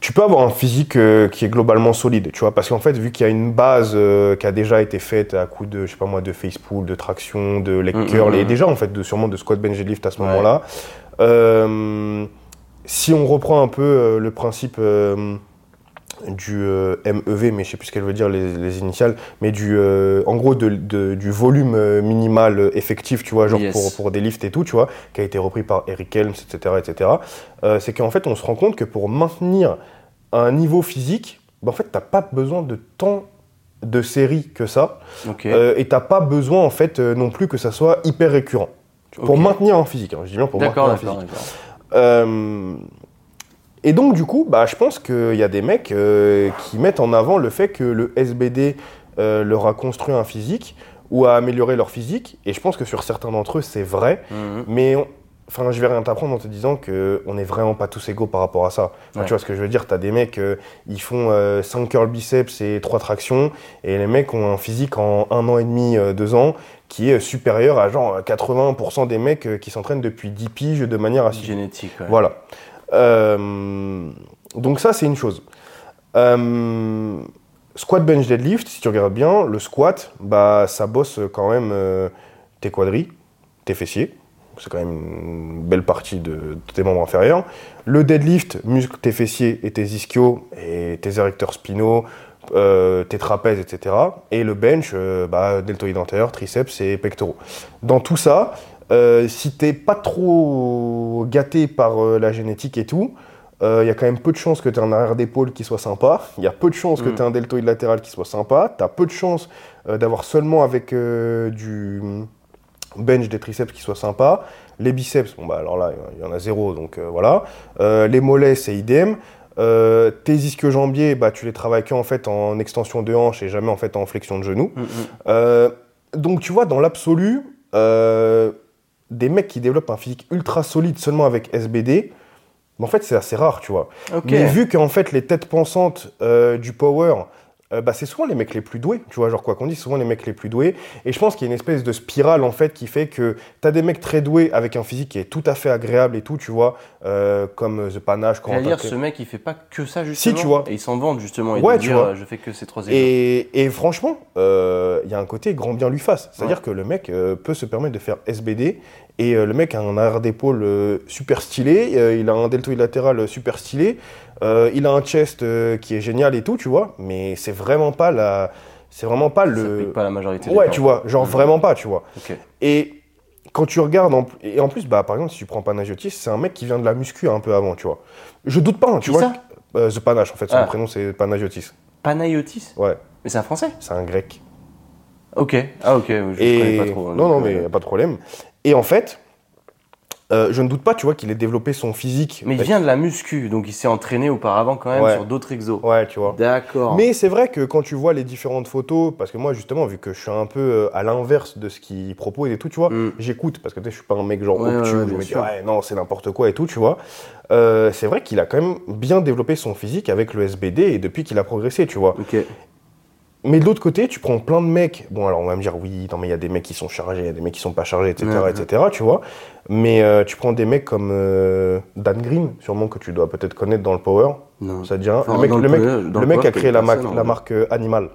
tu peux avoir un physique euh, qui est globalement solide, tu vois, parce qu'en fait, vu qu'il y a une base euh, qui a déjà été faite à coup de, je sais pas moi, de face pull, de traction, de leg
Mm,
curl,
mm,
et
mm.
déjà en fait, de, sûrement de squat bench deadlift à ce
Ouais.
moment-là. Euh, si on reprend un peu le principe du euh, MEV, mais je sais plus ce qu'elle veut dire les, les initiales, mais du, euh, en gros de, de- du volume euh, minimal effectif, tu vois, genre
Yes.
pour, pour des lifts et tout, tu vois, qui a été repris par Eric Helms, etc., etc. Euh, c'est qu'en fait, on se rend compte que pour maintenir un niveau physique, bah, en fait, t'as pas besoin de tant de séries que ça,
Ok.
euh, et t'as pas besoin en fait non plus que ça soit hyper récurrent. Pour maintenir un physique, hein, je dis bien pour maintenir
d'accord,
physique. Euh, et donc, du coup, bah, je pense qu'il y a des mecs euh, qui mettent en avant le fait que le SBD euh, leur a construit un physique ou a amélioré leur physique. Et je pense que sur certains d'entre eux, c'est vrai.
Mhm.
Mais on- enfin, je vais rien t'apprendre en te disant qu'on n'est vraiment pas tous égaux par rapport à ça. Enfin,
Ouais.
Tu vois ce que je veux dire? Tu as des mecs, euh, ils font 5 curl biceps et 3 tractions. Et les mecs ont un physique en un an et demi, 2 ans qui est supérieur à genre 80% des mecs euh, qui s'entraînent depuis 10 piges de manière assidue.
Génétique, ouais.
Voilà. Euh, donc ça, c'est une chose. Euh, squat, bench, deadlift, si tu regardes bien, le squat, bah, ça bosse quand même euh, tes quadris, tes fessiers. C'est quand même une belle partie de, tes membres inférieurs. Le deadlift muscle tes fessiers et tes ischios et tes érecteurs spinaux, tes trapèzes, etc. Et le bench, bah, deltoïde antérieur, triceps et pectoraux. Dans tout ça, euh, si t'es pas trop gâté par euh, la génétique et tout, il y a quand même peu de chances que tu aies un arrière d'épaule qui soit sympa. Il y a peu de chances que
Mm.
tu aies un deltoïde latéral qui soit sympa. Tu as peu de chances euh, d'avoir seulement avec euh, du bench des triceps qui soit sympa. Les biceps, bon bah alors là, il y en a zéro, donc euh, voilà. Euh, les mollets, c'est idem. Euh, tes ischio-jambiers, bah, tu les travailles qu'en fait en extension de hanche et jamais en fait en flexion de genou.
Mhm.
Euh, donc tu vois, dans l'absolu, euh, des mecs qui développent un physique ultra solide seulement avec SBD, mais en fait c'est assez rare, tu vois.
Ok.
Mais vu qu'en fait les têtes pensantes euh, du power, euh, bah, c'est souvent les mecs les plus doués, tu vois, genre quoi qu'on dise, souvent les mecs les plus doués. Et je pense qu'il y a une espèce de spirale en fait qui fait que t'as des mecs très doués avec un physique qui est tout à fait agréable et tout, tu vois, euh, comme euh, The Panache, quand
J'allais dire, ce mec, il fait pas que ça, justement.
tu vois.
Et il s'en vante, justement. Et
Ouais,
de
tu
dire,
vois.
je fais que ces trois.
Et, et franchement, euh, il y a un côté grand bien lui fasse. C'est-à-dire que le mec peut se permettre de faire SBD et le mec a un arrière d'épaule super stylé, il a un deltoïde latéral super stylé, euh, il a un chest euh, qui est génial et tout, tu vois. Mais c'est vraiment pas la, c'est vraiment pas
Ça
le.
s'applique pas la majorité des
Ouais, tu vois, genre
Mhm.
vraiment pas, tu vois.
Ok.
Et quand tu regardes, en, et en plus, bah, par exemple, si tu prends Panagiotis, c'est un mec qui vient de la muscu un peu avant, tu vois. Je doute pas, hein, tu vois.
ça
Euh, The Panache, en fait, son
Ah.
prénom c'est Panagiotis.
Panayotis
Ouais,
Mais c'est un français
c'est un grec.
Ok. Ah, ok. Je
Et...
connais pas trop. hein,
non, non, mais
euh,
y a pas de problème. Et en fait, euh, je ne doute pas, tu vois, qu'il ait développé son physique.
Mais il vient de la muscu, donc il s'est entraîné auparavant quand même
Ouais.
sur d'autres exos.
Ouais, tu vois.
D'accord.
Mais c'est vrai que quand tu vois les différentes photos, parce que moi justement, vu que je suis un peu euh, à l'inverse de ce qu'il propose et tout, tu vois,
Mm.
j'écoute, parce que tu sais, je suis pas un mec genre
Ouais,
obtus,
ouais,
où je me dis ouais, non, c'est n'importe quoi et tout, tu vois. Euh, c'est vrai qu'il a quand même bien développé son physique avec le SBD et depuis qu'il a progressé, tu vois. Mais de l'autre côté, tu prends plein de mecs. Bon, alors on va me dire, oui, non, mais il y a des mecs qui sont chargés, il y a des mecs qui sont pas chargés, etc.,
Ouais, ouais.
etc., tu vois. Mais euh, tu prends des mecs comme euh, Dan Green, sûrement que tu dois peut-être connaître dans le Power.
Non.
Ça te dit
Enfin,
le mec, le
le
mec, le mec a créé la, marque euh, Animal.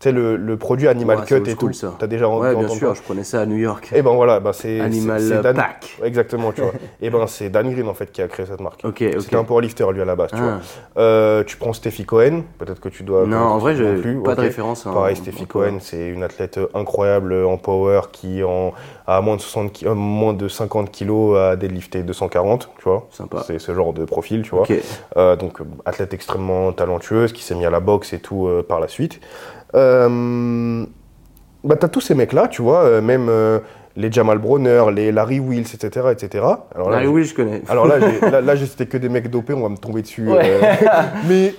Tu sais, le, le produit Animal
Ouais,
Cut et tout.
ça.
T'as déjà
Ouais, bien sûr, je prenais ça à New York.
Et ben voilà, bah c'est.
Animal
Dan-
Pack.
Exactement, tu vois. et ben c'est Dan Green en fait qui a créé cette marque.
Ok, ok.
C'était un powerlifter lui à la base, tu
Ah.
vois. Euh, tu prends Steffi Cohen, peut-être que tu dois.
Non, en vrai, j'ai
plus,
pas de référence. en-
Pareil, Steffi
power.
Cohen, c'est une athlète incroyable en power qui en, a moins de, 60 ki- euh, moins de 50 kilos à deadlifter 240, tu vois.
Sympa.
C'est ce genre de profil, tu vois. Euh, donc, euh, athlète extrêmement talentueuse qui s'est mis à la boxe et tout euh, par la suite. Euh, bah, t'as tous ces mecs-là, tu vois, euh, même euh, les Jamal Bronner, les Larry Wills, etc. etc. Alors là,
Larry
j'ai-
Will, je connais.
alors là, là, là, cité que des mecs dopés, on va me tomber dessus.
Ouais.
euh, mais,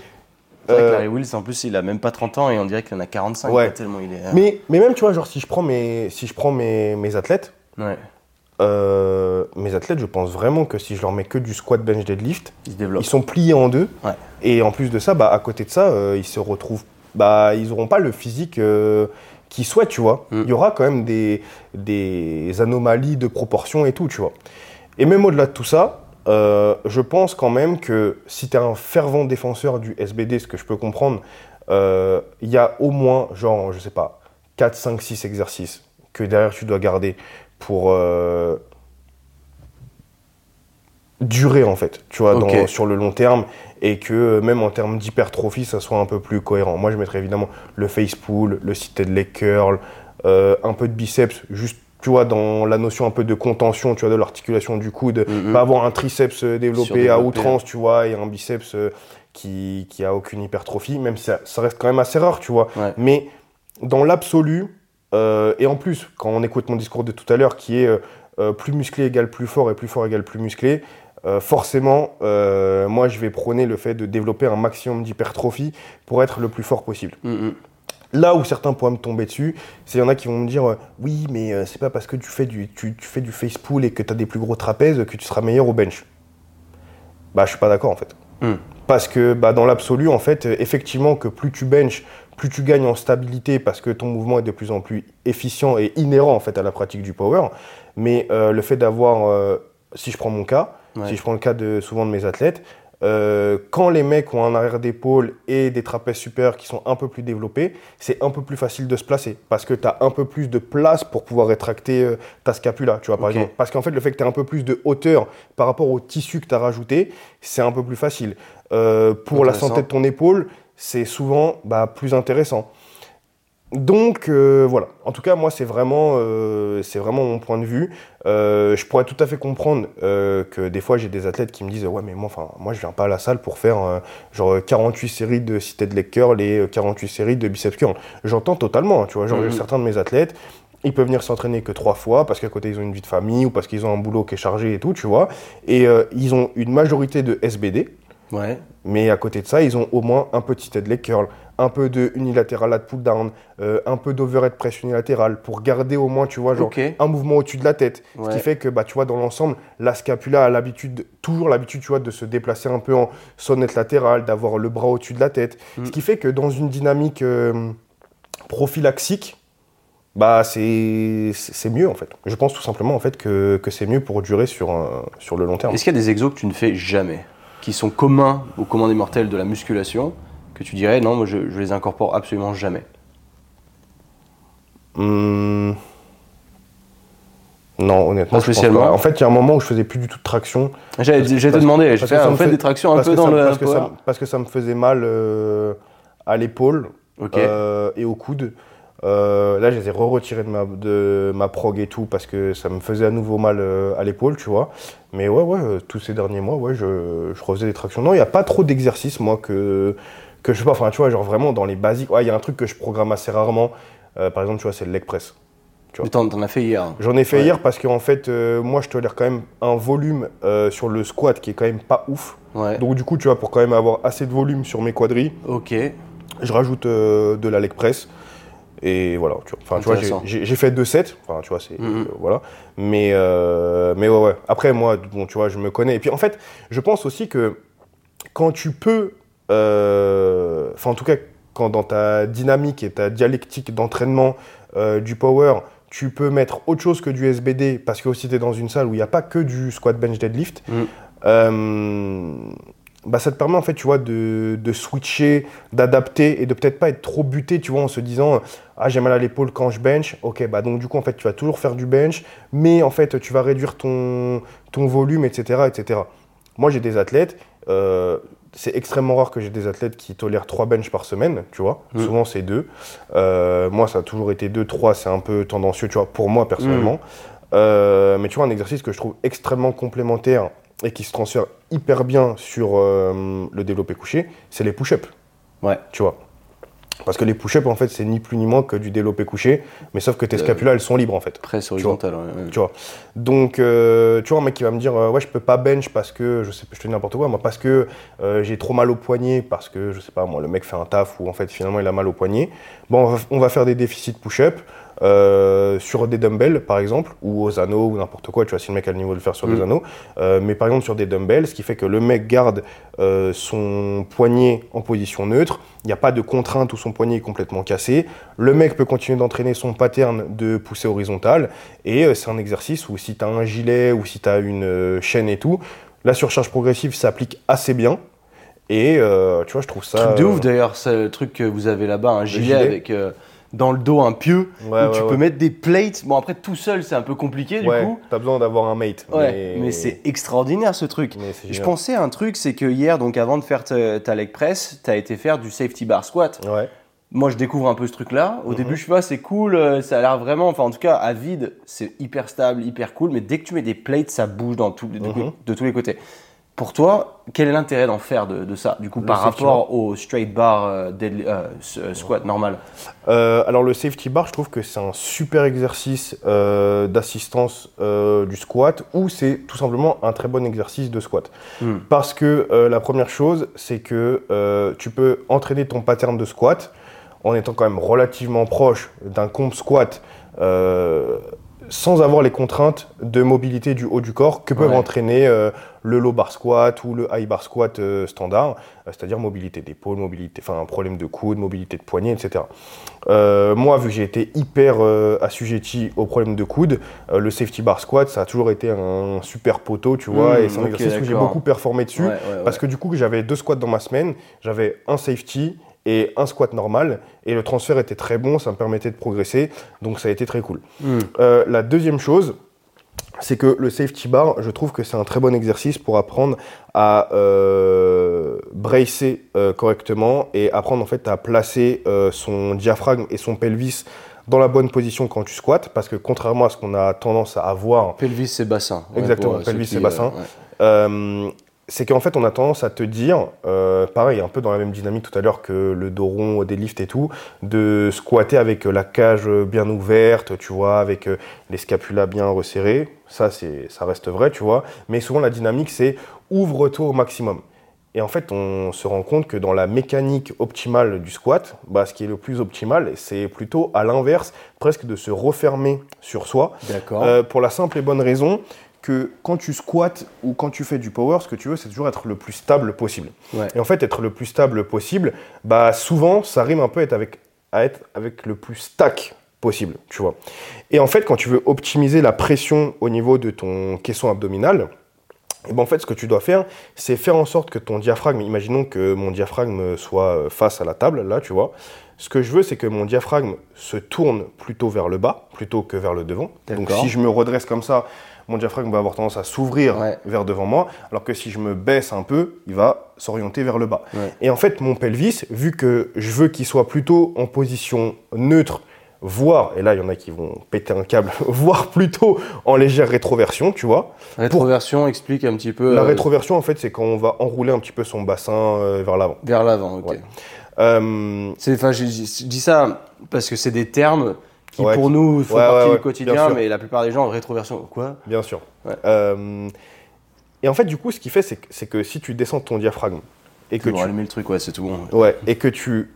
C'est vrai que Larry Wills, en plus, il a même pas 30 ans et on dirait qu'il en a 45.
Ouais.
tellement il est. euh,
mais, mais même, tu vois, genre, si je prends mes, si je prends mes, mes athlètes,
Ouais,
euh, mes athlètes, je pense vraiment que si je leur mets que du squat, bench, deadlift,
il se développe.
ils sont pliés en deux.
Ouais.
Et en plus de ça, bah, à côté de ça, euh, ils se retrouvent. Bah, ils n'auront pas le physique euh, qu'ils souhaitent, tu vois.
Mm.
Il y aura quand même des, des anomalies de proportion et tout, tu vois. Et même au-delà de tout ça, euh, je pense quand même que si tu es un fervent défenseur du SBD, ce que je peux comprendre, euh, il y a au moins, genre, je sais pas, 4, 5, 6 exercices que derrière tu dois garder pour, euh, durer en fait, tu vois, dans- sur le long terme et que euh, même en termes d'hypertrophie, ça soit un peu plus cohérent. Moi, je mettrais évidemment le face pull, le seated leg curl, euh, un peu de biceps, juste, tu vois, dans la notion un peu de contention, tu vois, de l'articulation du coude,
Mhm.
pas avoir un triceps euh, développé à outrance, tu vois, et un biceps qui, qui a aucune hypertrophie, même si ça, ça reste quand même assez rare, tu vois.
Ouais.
Mais dans l'absolu, euh, et en plus, quand on écoute mon discours de tout à l'heure, qui est euh, plus musclé égale plus fort et plus fort égale plus musclé, euh, forcément, euh, moi, je vais prôner le fait de développer un maximum d'hypertrophie pour être le plus fort possible.
Mhm.
Là où certains pourraient me tomber dessus, c'est y en a qui vont me dire euh, oui, mais c'est pas parce que tu fais du, tu, tu fais du face pull et que tu as des plus gros trapèzes que tu seras meilleur au bench. Bah, je suis pas d'accord en fait.
Hmm.
Parce que bah, dans l'absolu, en fait, effectivement, que plus tu benches, plus tu gagnes en stabilité parce que ton mouvement est de plus en plus efficient et inhérent en fait à la pratique du power. Mais le fait d'avoir, si je prends mon cas,
Ouais.
si je prends le cas de souvent de mes athlètes, euh, quand les mecs ont un arrière d'épaule et des trapèzes supérieurs qui sont un peu plus développés, c'est un peu plus facile de se placer parce que tu as un peu plus de place pour pouvoir rétracter euh, ta scapula, tu vois, par exemple. Parce qu'en fait, le fait que tu as un peu plus de hauteur par rapport au tissu que tu as rajouté, c'est un peu plus facile. Euh, pour la santé de ton épaule, c'est souvent bah, plus intéressant. Donc euh, voilà, en tout cas moi c'est vraiment, euh, c'est vraiment mon point de vue. Euh, je pourrais tout à fait comprendre que des fois j'ai des athlètes qui me disent ouais mais moi, enfin, moi je viens pas à la salle pour faire genre 48 séries de seated leg curl et euh, 48 séries de biceps curl. J'entends totalement, hein, tu vois, genre
Mhm.
certains de mes athlètes ils peuvent venir s'entraîner que trois fois parce qu'à côté ils ont une vie de famille ou parce qu'ils ont un boulot qui est chargé et tout, tu vois. Et ils ont une majorité de SBD,
Ouais.
mais à côté de ça, ils ont au moins un petit leg curl, un peu de unilatéral lat pull down, euh, un peu d'overhead press unilatéral pour garder au moins, tu vois, genre un mouvement au-dessus de la tête. Ce qui fait que, bah, tu vois, dans l'ensemble, la scapula a l'habitude, toujours l'habitude, tu vois, de se déplacer un peu en sonnette latérale, d'avoir le bras au-dessus de la tête.
Mm.
Ce qui fait que dans une dynamique euh, prophylaxique, bah, c'est mieux en fait. Je pense tout simplement en fait que, que c'est mieux pour durer sur, un- sur le long terme.
Est-ce qu'il y a des exos que tu ne fais jamais, qui sont communs au commun des mortels de la musculation, que tu dirais non, moi je, je les incorpore absolument jamais
Hum, Non, honnêtement,
Pas
je pense
spécialement.
En fait, il y a un moment où je faisais plus du tout de traction.
J'allais te demander, je fais en
me
fait des tractions un peu dans
ça-
le
parce que, ça, parce que ça me faisait mal euh, à l'épaule
Ok.
euh, et au coude. Euh, là, je les ai re-retirés de ma, de ma prog et tout parce que ça me faisait à nouveau mal à l'épaule, tu vois. Mais ouais, ouais, tous ces derniers mois, ouais, je, je refaisais des tractions. Non, il n'y a pas trop d'exercices, moi, que, que je sais pas. Enfin, tu vois, genre vraiment dans les basiques. Ouais, il y a un truc que je programme assez rarement. Euh, par exemple, tu vois, c'est le leg press. tu vois.
T'en as fait hier.
J'en ai fait
Ouais.
hier parce qu'en fait, euh, moi, je tolère quand même un volume euh, sur le squat qui est quand même pas ouf.
Ouais.
Donc, du coup, tu vois, pour quand même avoir assez de volume sur mes quadris,
Ok.
je rajoute de la leg press. Et voilà, tu vois. Enfin, tu vois, j'ai- fait deux sets. Enfin, tu vois, c'est.
Mhm.
euh, voilà. Mais, euh, mais ouais, ouais. Après, moi, bon, tu vois, je me connais. Et puis, en fait, je pense aussi que quand tu peux. Euh, Enfin, en tout cas, quand dans ta dynamique et ta dialectique d'entraînement euh, du power, tu peux mettre autre chose que du SBD, parce que aussi tu es dans une salle où il n'y a pas que du squat bench deadlift,
Mhm.
euh, bah ça te permet en fait, tu vois, de, de switcher, d'adapter et de peut-être pas être trop buté, tu vois, en se disant ah j'ai mal à l'épaule quand je bench, ok bah donc du coup en fait tu vas toujours faire du bench, mais en fait tu vas réduire ton, ton volume, etc., etc. Moi j'ai des athlètes, euh, c'est extrêmement rare que j'ai des athlètes qui tolèrent 3 bench par semaine, tu vois. Souvent c'est 2. moi ça a toujours été 2, 3, c'est un peu tendancieux, tu vois, pour moi personnellement. Euh, mais tu vois, un exercice que je trouve extrêmement complémentaire et qui se transfère hyper bien sur euh, le développé couché, c'est les push-ups.
Ouais.
Tu vois. Parce que les push-ups, en fait, c'est ni plus ni moins que du développé couché, mais sauf que tes
Euh,
scapulas, elles sont libres, en fait.
Presse horizontale. ouais, ouais.
Tu vois. Donc, euh, tu vois, un mec qui va me dire, euh, ouais, je peux pas bench parce que, je sais pas, je te dis n'importe quoi, moi, parce que euh, j'ai trop mal au poignet, parce que, je sais pas, moi, le mec fait un taf où, en fait, finalement, il a mal au poignet. Bon, on va, on va faire des déficits push-up. Euh, sur des dumbbells par exemple ou aux anneaux ou n'importe quoi tu vois si le mec a le niveau de le faire sur des
Mm.
anneaux Euh, mais par exemple sur des dumbbells ce qui fait que le mec garde euh, son poignet en position neutre il n'y a pas de contrainte où son poignet est complètement cassé le mec peut continuer d'entraîner son pattern de poussée horizontale et c'est un exercice où si tu as un gilet ou si tu as une chaîne et tout la surcharge progressive s'applique assez bien et euh, tu vois je trouve ça
Truc de ouf d'ailleurs, c'est le truc que vous avez là-bas, un gilet,
gilet.
avec. euh, dans le dos un pieu
Ouais,
où tu peux mettre des plates. Bon, après, tout seul, c'est un peu compliqué du
Ouais,
coup.
t'as besoin d'avoir un mate.
Mais, c'est extraordinaire ce truc. Je pensais à un truc, c'est que hier, donc avant de faire ta, ta leg press, tu as été faire du safety bar squat.
Ouais.
Moi, je découvre un peu ce truc-là. Au
Mhm.
début, je sais pas, c'est cool, euh, ça a l'air vraiment, enfin, en tout cas, à vide, c'est hyper stable, hyper cool, mais dès que tu mets des plates, ça bouge dans de,
Mhm.
de tous les côtés. Pour toi, quel est l'intérêt d'en faire de, de ça, du coup,
Le
par rapport au straight bar euh, deadli- euh, euh, squat normal?
Euh, alors le safety bar, je trouve que c'est un super exercice d'assistance du squat ou c'est tout simplement un très bon exercice de squat.
Hmm.
Parce que la première chose, c'est que tu peux entraîner ton pattern de squat en étant quand même relativement proche d'un comp squat sans avoir les contraintes de mobilité du haut du corps que peuvent
Ouais.
entraîner euh, le low bar squat ou le high bar squat euh, standard, euh, c'est-à-dire mobilité d'épaule, mobilité, enfin un problème de coude, mobilité de poignet, etc. Moi, vu que j'ai été hyper assujetti au problème de coude, le safety bar squat, ça a toujours été un super poteau, tu vois,
Mmh,
et c'est un
ok,
exercice où j'ai beaucoup performé dessus.
Ouais, ouais,
Parce que du coup, j'avais deux squats dans ma semaine, j'avais un safety et un squat normal, et le transfert était très bon, ça me permettait de progresser, donc ça a été très cool.
Hmm.
Euh, la deuxième chose, c'est que le safety bar, je trouve que c'est un très bon exercice pour apprendre à euh, bracer euh, correctement et apprendre en fait à placer euh, son diaphragme et son pelvis dans la bonne position quand tu squattes, parce que contrairement à ce qu'on a tendance à avoir
Pelvis, c'est bassin. Ouais,
Exactement, pelvis, c'est bassin.
ouais.
C'est qu'en fait, on a tendance à te dire, euh, pareil, un peu dans la même dynamique tout à l'heure que le dos rond, des lifts et tout, de squatter avec euh, la cage bien ouverte, tu vois, avec euh, les scapulas bien resserrés. Ça, c'est, ça reste vrai, tu vois. Mais souvent, la dynamique, c'est ouvre-toi au maximum. Et en fait, on se rend compte que dans la mécanique optimale du squat, bah, ce qui est le plus optimal, c'est plutôt à l'inverse, presque de se refermer sur soi.
D'accord.
Euh, pour la simple et bonne raison que quand tu squattes ou quand tu fais du power, ce que tu veux, c'est toujours être le plus stable possible.
Ouais.
Et en fait, être le plus stable possible, bah souvent, ça rime un peu être avec, à être avec le plus stack possible, tu vois. Et en fait, quand tu veux optimiser la pression au niveau de ton caisson abdominal, et ben en fait, ce que tu dois faire, c'est faire en sorte que ton diaphragme, imaginons que mon diaphragme soit euh, face à la table, là, tu vois. Ce que je veux, c'est que mon diaphragme se tourne plutôt vers le bas, plutôt que vers le devant. Donc si je me redresse comme ça, mon diaphragme va avoir tendance à s'ouvrir
Ouais.
vers devant moi, alors que si je me baisse un peu, il va s'orienter vers le bas.
Ouais.
Et en fait, mon pelvis, vu que je veux qu'il soit plutôt en position neutre, voire, et là il y en a qui vont péter un câble, voire plutôt en légère rétroversion, tu vois.
Rétroversion explique un petit peu
La
euh,
rétroversion, en fait, c'est quand on va enrouler un petit peu son bassin euh, vers l'avant.
vers l'avant. ok.
Ouais. Euh,
je dis ça parce que c'est des termes qui
Ouais,
pour
qui-
nous font
ouais,
partie
ouais,
du quotidien, mais la plupart des gens rétroversion. Quoi?
Bien sûr.
Ouais.
Euh, et en fait, du coup, ce qu'il fait, c'est que, si tu descends ton diaphragme et que
Tu allumer le truc, ouais, c'est tout bon.
Ouais, et que tu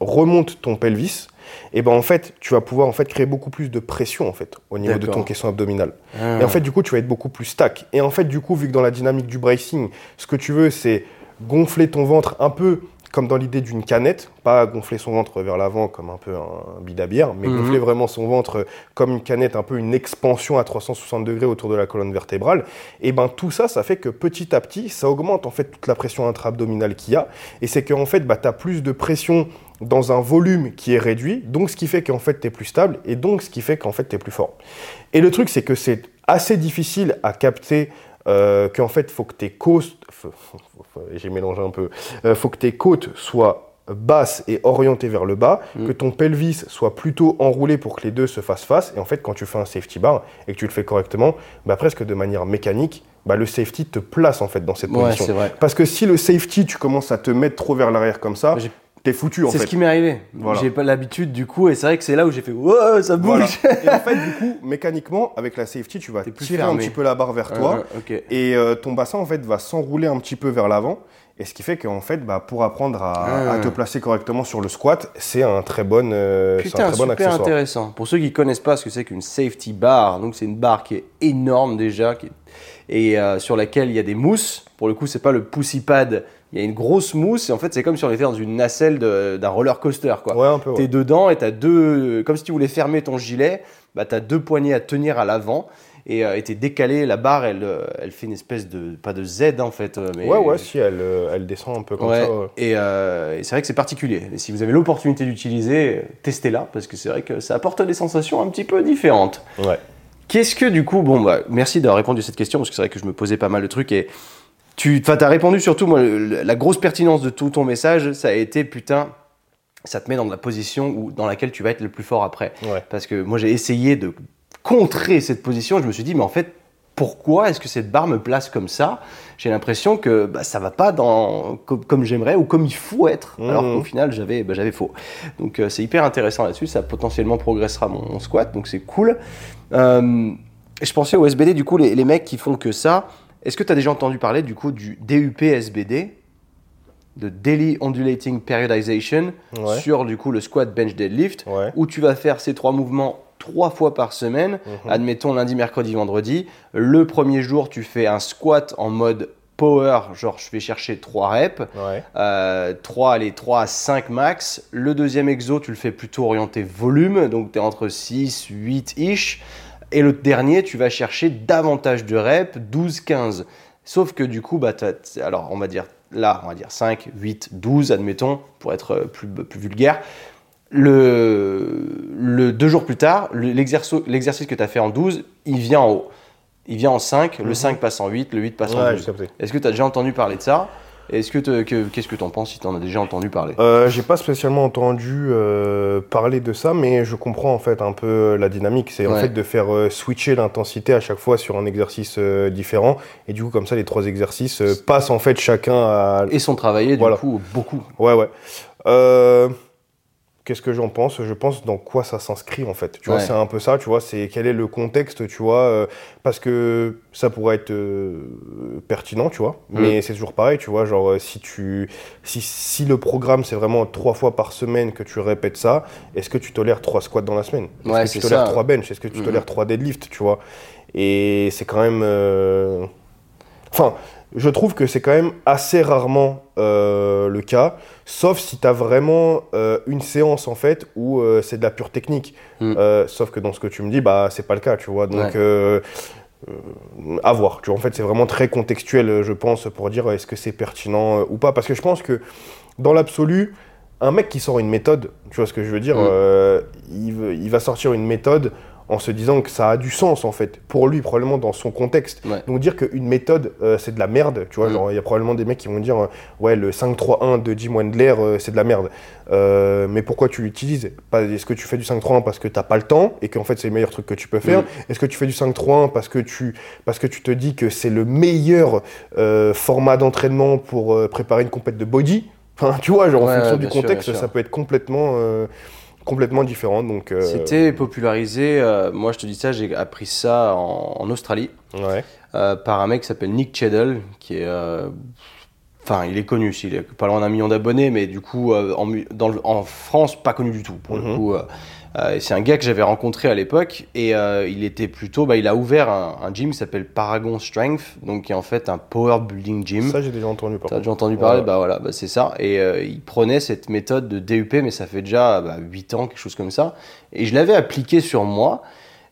remontes ton pelvis, et ben en fait, tu vas pouvoir en fait créer beaucoup plus de pression en fait au niveau de ton caisson abdominal.
Ah.
Et en fait, du coup, tu vas être beaucoup plus stack. Et en fait, du coup, vu que dans la dynamique du bracing, ce que tu veux, c'est gonfler ton ventre un peu comme dans l'idée d'une canette, pas gonfler son ventre vers l'avant comme un peu un bid à bière, mais
Mhm.
gonfler vraiment son ventre comme une canette, un peu une expansion à 360 degrés autour de la colonne vertébrale. Et ben tout ça, ça fait que petit à petit, ça augmente en fait toute la pression intra-abdominale qu'il y a. Et c'est qu'en fait, bah, tu as plus de pression dans un volume qui est réduit, donc ce qui fait qu'en fait tu es plus stable, et donc ce qui fait qu'en fait tu es plus fort. Et le truc, c'est que c'est assez difficile à capter euh, qu'en fait, faut que tes faut- j'ai mélangé un peu, euh, faut que tes côtes soient basses et orientées vers le bas,
Mm.
que ton pelvis soit plutôt enroulé pour que les deux se fassent face. Et en fait, quand tu fais un safety bar et que tu le fais correctement, bah, presque de manière mécanique, bah, le safety te place en fait dans cette
Ouais,
position.
vrai.
Parce que si le safety, tu commences à te mettre trop vers l'arrière comme ça, t'es foutu en
C'est
fait.
ce qui m'est arrivé.
Voilà.
J'ai pas l'habitude du coup, et c'est vrai que c'est là où j'ai fait Wow, ça
Voilà.
bouge
Et en fait, du coup, mécaniquement, avec la safety, tu vas
plus
tirer un petit peu la barre vers toi.
Ah.
Et euh, ton bassin, en fait, va s'enrouler un petit peu vers l'avant. Et ce qui fait qu'en fait, bah, pour apprendre à,
Ah.
à te placer correctement sur le squat, c'est un très bon, euh, c'est un
Putain,
très bon
super
accessoire.
intéressant. Pour ceux qui connaissent pas ce que c'est qu'une safety bar, donc c'est une barre qui est énorme déjà, qui est- et euh, sur laquelle il y a des mousses. Pour le coup, c'est pas le pussy pad, il y a une grosse mousse, et en fait, c'est comme si on était dans une nacelle d'un roller coaster, quoi.
Ouais, un peu. ouais.
T'es dedans et t'as deux, comme si tu voulais fermer ton gilet, bah t'as deux poignées à tenir à l'avant. et euh, était décalée. La barre, elle, euh, elle fait une espèce de. pas de Z en fait. euh, Mais,
Ouais, ouais, si, elle, euh, elle descend un peu comme
Ouais,
ça. ouais.
Et, euh, et c'est vrai que c'est particulier. Et si vous avez l'opportunité d'utiliser, testez-la, parce que c'est vrai que ça apporte des sensations un petit peu différentes.
Ouais.
Qu'est-ce que du coup, bon, bah, merci d'avoir répondu à cette question, parce que c'est vrai que je me posais pas mal de trucs et tu as répondu surtout, moi, la grosse pertinence de tout ton message, ça a été putain, ça te met dans la position où, dans laquelle tu vas être le plus fort après.
Ouais.
Parce que moi, j'ai essayé de contrer cette position. Je me suis dit, mais en fait, pourquoi est-ce que cette barre me place comme ça? J'ai l'impression que bah, ça va pas dans, comme, comme j'aimerais ou comme il faut être.
Mhm.
Alors qu'au final, j'avais bah, j'avais faux. Donc euh, c'est hyper intéressant là-dessus. Ça potentiellement progressera mon, mon squat. Donc c'est cool. Euh, je pensais au SBD, du coup, les, les mecs qui font que ça. Est-ce que tu as déjà entendu parler du coup du DUP SBD de Daily Undulating Periodization
Ouais.
sur du coup le squat bench deadlift
Ouais.
où tu vas faire ces trois mouvements trois fois par semaine,
Mhm.
admettons lundi, mercredi, vendredi. Le premier jour, tu fais un squat en mode power, genre je vais chercher 3 reps,
Ouais.
euh, 3, allez, 3 à 5 max. Le deuxième exo, tu le fais plutôt orienté volume, donc tu es entre 6, 8-ish. Et le dernier, tu vas chercher davantage de reps, 12, 15. Sauf que du coup, bah, alors on va dire là, on va dire 5, 8, 12, admettons, pour être euh, plus, plus vulgaire. Le, le deux jours plus tard, le- l'exercice que tu as fait en 12, il vient en haut. Il vient en 5, le
Mhm.
5 passe en 8, le 8 passe en
Ouais,
12.
j'ai capté.
Est-ce que tu as déjà entendu parler de ça? Est-ce que te- que- qu'est-ce que tu en penses si tu en as déjà entendu parler?
Euh, j'ai pas spécialement entendu euh, parler de ça, mais je comprends en fait un peu la dynamique. C'est en fait de faire euh, switcher l'intensité à chaque fois sur un exercice différent. Et du coup, comme ça, les trois exercices passent en fait chacun à.
Et sont travaillés du
Voilà.
coup beaucoup.
Ouais, ouais. Qu'est-ce que j'en pense Je pense dans quoi ça s'inscrit en fait. Tu vois, c'est un peu ça. Tu vois, c'est quel est le contexte, tu vois, euh, parce que ça pourrait être euh, pertinent, tu vois.
Mm.
Mais c'est toujours pareil, tu vois. Genre, euh, si tu, si, si le programme c'est vraiment trois fois par semaine que tu répètes ça, est-ce que tu tolères trois squats dans la semaine? Est-ce
Ouais,
que tu tolères
ça.
trois bench Est-ce que tu
Mhm.
tolères trois deadlifts, tu vois? Et c'est quand même. euh, Enfin, je trouve que c'est quand même assez rarement euh, le cas, sauf si tu as vraiment euh, une séance en fait où euh, c'est de la pure technique.
Mm.
Euh, sauf que dans ce que tu me dis, bah c'est pas le cas, tu vois. Donc
Ouais.
à voir. Tu vois, en fait, c'est vraiment très contextuel, je pense, pour dire est-ce que c'est pertinent ou pas. Parce que je pense que dans l'absolu, un mec qui sort une méthode, tu vois ce que je veux dire,
Mm.
euh, il, veut- il va sortir une méthode en se disant que ça a du sens en fait pour lui probablement dans son contexte
Ouais.
donc dire qu'une méthode euh, c'est de la merde tu vois
Mm.
genre il y a probablement des mecs qui vont dire euh, ouais le 5-3-1 de Jim Wendler euh, c'est de la merde mais pourquoi tu l'utilises? Est-ce que tu fais du 5-3-1 parce que t'as pas le temps et qu'en fait c'est le meilleur truc que tu peux faire?
Mm.
est-ce que tu fais du 5-3-1 parce que tu parce que tu te dis que c'est le meilleur format d'entraînement pour préparer une compète de body? Enfin tu vois genre
Ouais,
en fonction
ouais,
du contexte
sûr.
ça peut être complètement complètement différent donc euh,
C'était popularisé, euh, moi je te dis ça, j'ai appris ça en, en Australie
ouais
euh, par un mec qui s'appelle Nick Cheddle, qui est. Enfin, il est connu, il est pas loin d'un million d'abonnés, mais du coup, en, dans France, pas connu du tout. Pour le
Mhm.
coup, et c'est un gars que j'avais rencontré à l'époque, et euh, il était plutôt. Bah, il a ouvert un, un gym qui s'appelle Paragon Strength, donc qui est en fait un power building gym.
ça j'ai déjà entendu par
T'as déjà entendu parler?
Ouais.
Bah voilà, bah c'est ça. Et euh, il prenait cette méthode de DUP, mais ça fait déjà bah, 8 ans, quelque chose comme ça. Et je l'avais appliqué sur moi,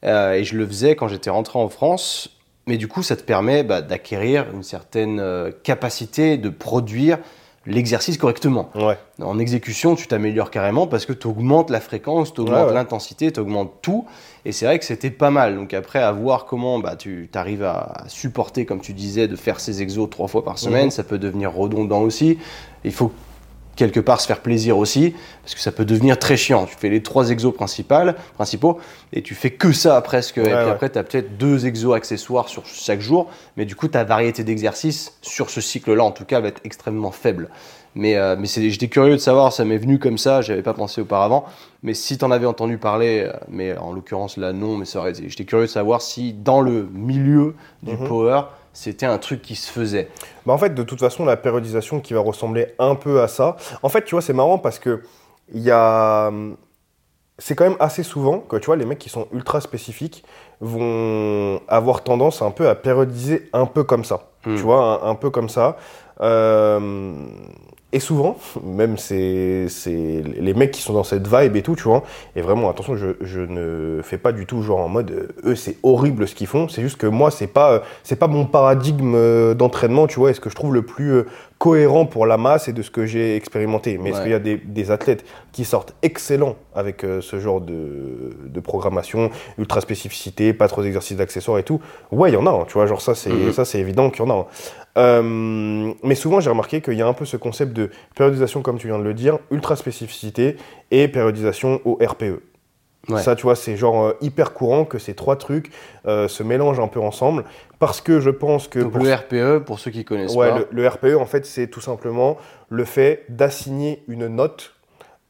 euh, et je le faisais quand j'étais rentré en France. Mais du coup, ça te permet bah, d'acquérir une certaine euh, capacité de produire l'exercice correctement.
ouais
En exécution, tu t'améliores carrément parce que tu augmentes la fréquence, tu augmentes
Ouais, ouais.
l'intensité, tu augmentes tout. Et c'est vrai que c'était pas mal. Donc après, à voir comment bah, tu arrives à supporter, comme tu disais, de faire ces exos trois fois par semaine,
Mhm.
ça peut devenir redondant aussi. Il faut quelque part se faire plaisir aussi, parce que ça peut devenir très chiant. Tu fais les trois exos principales, principaux, et tu fais que ça presque. et puis
ouais.
après, tu as peut-être deux exos accessoires sur chaque jour, mais du coup, ta variété d'exercices sur ce cycle-là, en tout cas, va être extrêmement faible. Mais, euh, mais j'étais curieux de savoir, ça m'est venu comme ça, j'avais pas pensé auparavant. Mais si tu en avais entendu parler, euh, mais en l'occurrence là non, mais ça aurait J'étais curieux de savoir si dans le milieu du
Mhm.
power, c'était un truc qui se faisait.
Bah en fait, de toute façon, la périodisation qui va ressembler un peu à ça. En fait, tu vois, c'est marrant parce que il y a. C'est quand même assez souvent que tu vois, les mecs qui sont ultra spécifiques vont avoir tendance un peu à périodiser un peu comme ça.
Mm.
Tu vois, un, un peu comme ça. Euh, Et souvent, même c'est les mecs qui sont dans cette vibe et tout, tu vois. Et vraiment, attention, je, je ne fais pas du tout genre en mode euh, eux c'est horrible ce qu'ils font. C'est juste que moi c'est pas euh, c'est pas mon paradigme euh, d'entraînement, tu vois. Et ce que je trouve le plus cohérent pour la masse et de ce que j'ai expérimenté. Mais est-ce
Ouais.
qu'il y a des, des athlètes qui sortent excellents avec euh, ce genre de, de programmation, ultra spécificité, pas trop d'exercices d'accessoires et tout? Ouais, il y en a, hein, tu vois. Genre ça c'est
Mhm.
ça c'est évident qu'il y en a. hein. Euh, mais souvent, j'ai remarqué qu'il y a un peu ce concept de périodisation, comme tu viens de le dire, ultra spécificité et périodisation au RPE.
Ouais.
Ça, tu vois, c'est genre euh, hyper courant que ces trois trucs euh, se mélangent un peu ensemble parce que je pense que.
Donc
pour-
le RPE, pour ceux qui connaissent
Ouais,
pas.
le, le RPE, en fait, c'est tout simplement le fait d'assigner une note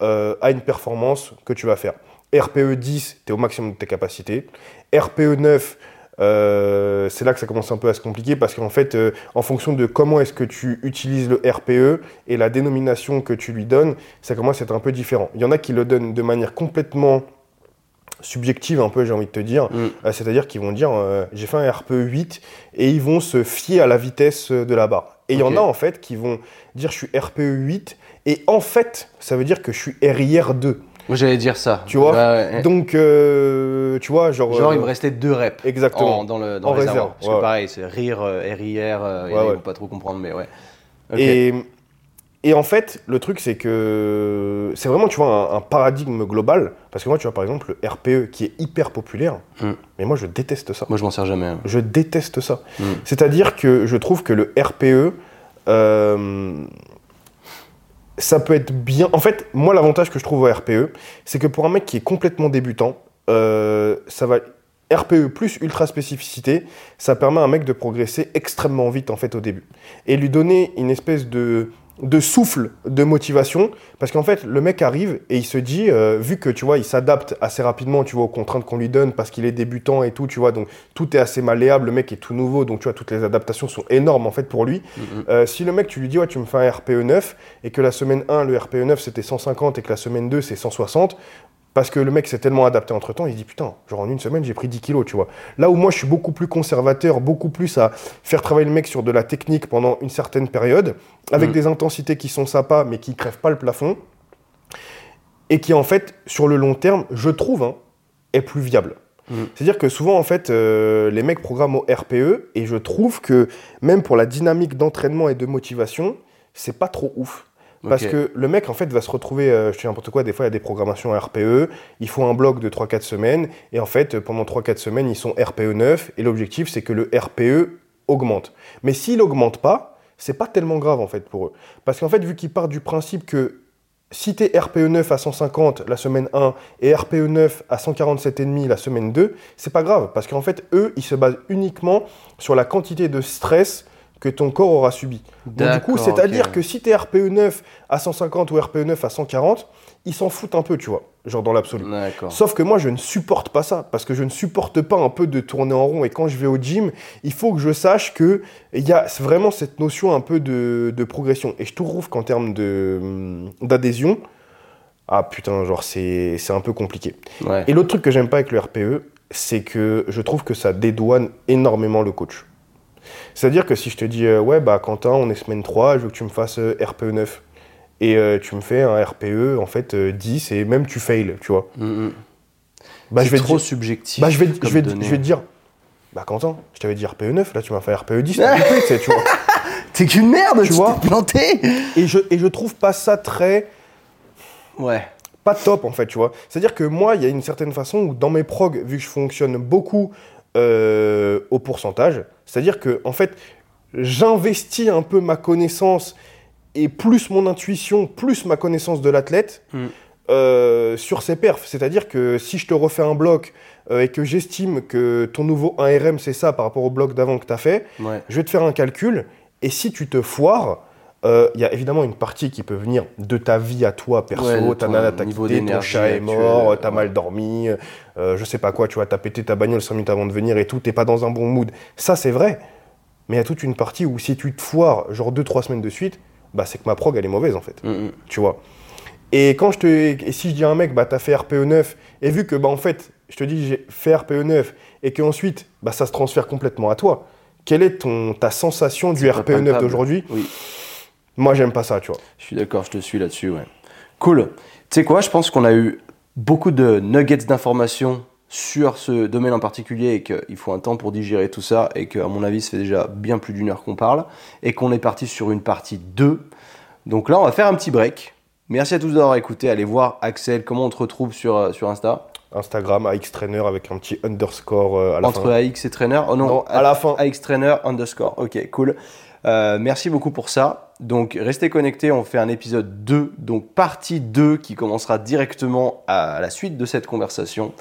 euh, à une performance que tu vas faire. RPE 10, tu es au maximum de tes capacités. RPE 9, euh, c'est là que ça commence un peu à se compliquer parce qu'en fait, euh, en fonction de comment est-ce que tu utilises le RPE et la dénomination que tu lui donnes, ça commence à être un peu différent. Il y en a qui le donnent de manière complètement subjective, un peu, j'ai envie de te dire.
Mm.
Euh, C'est-à-dire qu'ils vont dire euh, j'ai fait un RPE 8 et ils vont se fier à la vitesse de la barre. Et il y en a en fait qui vont dire je suis RPE 8 et en fait ça veut dire que je suis RIR 2.
Moi j'allais dire ça.
Tu vois
ouais.
Donc euh, tu vois genre
Genre il me restait deux reps.
exactement.
En- dans le, dans
En réserve,
Parce
ouais.
que pareil, c'est rire, RIR,
Ouais, ouais.
vont pas trop comprendre, mais ouais.
Et, et en fait, le truc, c'est que c'est vraiment, tu vois, un, un paradigme global. Parce que moi, tu vois, par exemple, le RPE qui est hyper populaire,
Mm.
mais moi, je déteste ça.
Moi je m'en sers jamais. hein.
Je déteste ça.
Mm.
C'est-à-dire que je trouve que le RPE, euh, ça peut être bien. En fait, moi, l'avantage que je trouve au RPE, c'est que pour un mec qui est complètement débutant, euh, ça va. RPE plus ultra spécificité, ça permet à un mec de progresser extrêmement vite en fait au début et lui donner une espèce de de souffle de motivation parce qu'en fait le mec arrive et il se dit euh, vu que tu vois il s'adapte assez rapidement tu vois aux contraintes qu'on lui donne parce qu'il est débutant et tout tu vois donc tout est assez malléable le mec est tout nouveau donc tu vois toutes les adaptations sont énormes en fait pour lui
Mhm.
euh, si le mec, tu lui dis, ouais, tu me fais un RPE 9, et que la semaine 1, le RPE 9, c'était 150, et que la semaine 2, c'est 160, parce que le mec s'est tellement adapté entre temps, il se dit, putain, genre en une semaine, j'ai pris 10 kilos, tu vois. Là où moi, je suis beaucoup plus conservateur, beaucoup plus à faire travailler le mec sur de la technique pendant une certaine période, avec
Mhm.
des intensités qui sont sympas, mais qui crèvent pas le plafond, et qui, en fait, sur le long terme, je trouve, hein, est plus viable.
Mhm.
C'est-à-dire que souvent, en fait, euh, les mecs programment au RPE, et je trouve que même pour la dynamique d'entraînement et de motivation, c'est pas trop ouf. Parce
Ok.
que le mec, en fait, va se retrouver, euh, je sais n'importe quoi, des fois, il y a des programmations RPE, il faut un bloc de 3-4 semaines, et en fait, pendant 3-4 semaines, ils sont RPE 9, et l'objectif, c'est que le RPE augmente. Mais s'il augmente pas, c'est pas tellement grave, en fait, pour eux. Parce qu'en fait, vu qu'ils partent du principe que si tu es RPE 9 à 150 la semaine 1 et RPE 9 à 147,5 la semaine 2, c'est pas grave. Parce qu'en fait, eux, ils se basent uniquement sur la quantité de stress que ton corps aura subi. Donc, du coup, c'est-à-dire que si tu es RPE 9 à 150 ou RPE 9 à 140, ils s'en foutent un peu, tu vois, genre dans l'absolu. Sauf que moi, je ne supporte pas ça, parce que je ne supporte pas un peu de tourner en rond. Et quand je vais au gym, il faut que je sache qu'il y a vraiment cette notion un peu de, de progression. Et je trouve qu'en termes hum, d'adhésion, ah putain, genre c'est, c'est un peu compliqué.
Ouais.
Et l'autre truc que j'aime pas avec le RPE, c'est que je trouve que ça dédouane énormément le coach. C'est-à-dire que si je te dis, euh, ouais, bah Quentin, on est semaine 3, je veux que tu me fasses euh, RPE 9. Et euh, tu me fais un RPE, en fait, euh, 10, et même tu fails, tu vois.
Mhm.
Bah,
c'est
je vais te
trop
dire-
subjectif.
bah, je vais, je vais, je vais te dire, bah Quentin, je t'avais dit RPE 9, là tu m'as fait RPE 10, t'as coupé, tu sais, tu vois.
T'es qu'une merde,
Tu vois
t'es planté.
Et je, et je trouve pas ça très,
Ouais.
pas top en fait, tu vois. C'est-à-dire que moi, il y a une certaine façon où dans mes prog, vu que je fonctionne beaucoup euh, au pourcentage, c'est-à-dire que en fait, j'investis un peu ma connaissance et plus mon intuition, plus ma connaissance de l'athlète
Mm.
euh, sur ses perfs. C'est-à-dire que si je te refais un bloc euh, et que j'estime que ton nouveau 1RM c'est ça par rapport au bloc d'avant que tu as fait,
Ouais.
je vais te faire un calcul, et si tu te foires, euh, il y a évidemment une partie qui peut venir de ta vie à toi, perso,
Ouais,
ta nana t'a quitté, ton chat est mort, t'as
ouais.
mal dormi, euh, je sais pas quoi, tu vois, t'as pété ta bagnole 5 minutes avant de venir et tout, t'es pas dans un bon mood. Ça, c'est vrai. Mais il y a toute une partie où si tu te foires, genre 2-3 semaines de suite, bah c'est que ma prog, elle est mauvaise, en fait
Mhm.
tu vois. Et quand je te, et si je dis à un mec, bah t'as fait RPE 9, et vu que bah en fait, je te dis j'ai fait RPE 9, et qu'ensuite, bah ça se transfère complètement à toi. Quelle est ton, ta sensation du RPE 9
palpable.
d'aujourd'hui?
Oui.
Moi, j'aime pas ça, tu vois.
Je suis d'accord, je te suis là-dessus, ouais. Cool. Tu sais quoi, je pense qu'on a eu beaucoup de nuggets d'informations sur ce domaine en particulier et qu'il faut un temps pour digérer tout ça et qu'à mon avis, ça fait déjà bien plus d'une heure qu'on parle et qu'on est parti sur une partie 2. Donc là, on va faire un petit break. Merci à tous d'avoir écouté. Allez voir Axel, comment on te retrouve sur, euh, sur Insta?
Instagram, AX Trainer avec un petit underscore euh, à la
Entre
fin.
AX et Trainer? Oh non,
Non, à la fin.
AX Trainer underscore. Ok, cool. Euh, merci beaucoup pour ça. Donc restez connectés, on fait un épisode 2, donc partie 2 qui commencera directement à la suite de cette conversation.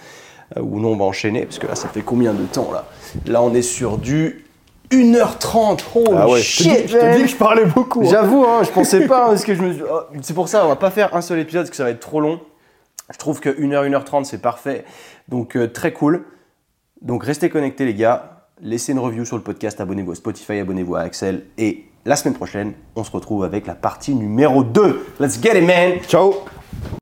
Euh, où nous on va enchaîner, parce que là ça fait combien de temps là? Là on est sur du 1h30. Holy
Ah ouais, je te,
shit,
dis, je te dis que je parlais beaucoup. hein.
J'avoue, hein, je pensais pas, hein, parce que je me suis- oh, c'est pour ça, on va pas faire un seul épisode parce que ça va être trop long. Je trouve que 1h, 1h30, c'est parfait. Donc, euh, très cool. Donc, restez connectés, les gars. Laissez une review sur le podcast, abonnez-vous à Spotify, abonnez-vous à Axel. Et la semaine prochaine, on se retrouve avec la partie numéro 2. Let's get it, man!
Ciao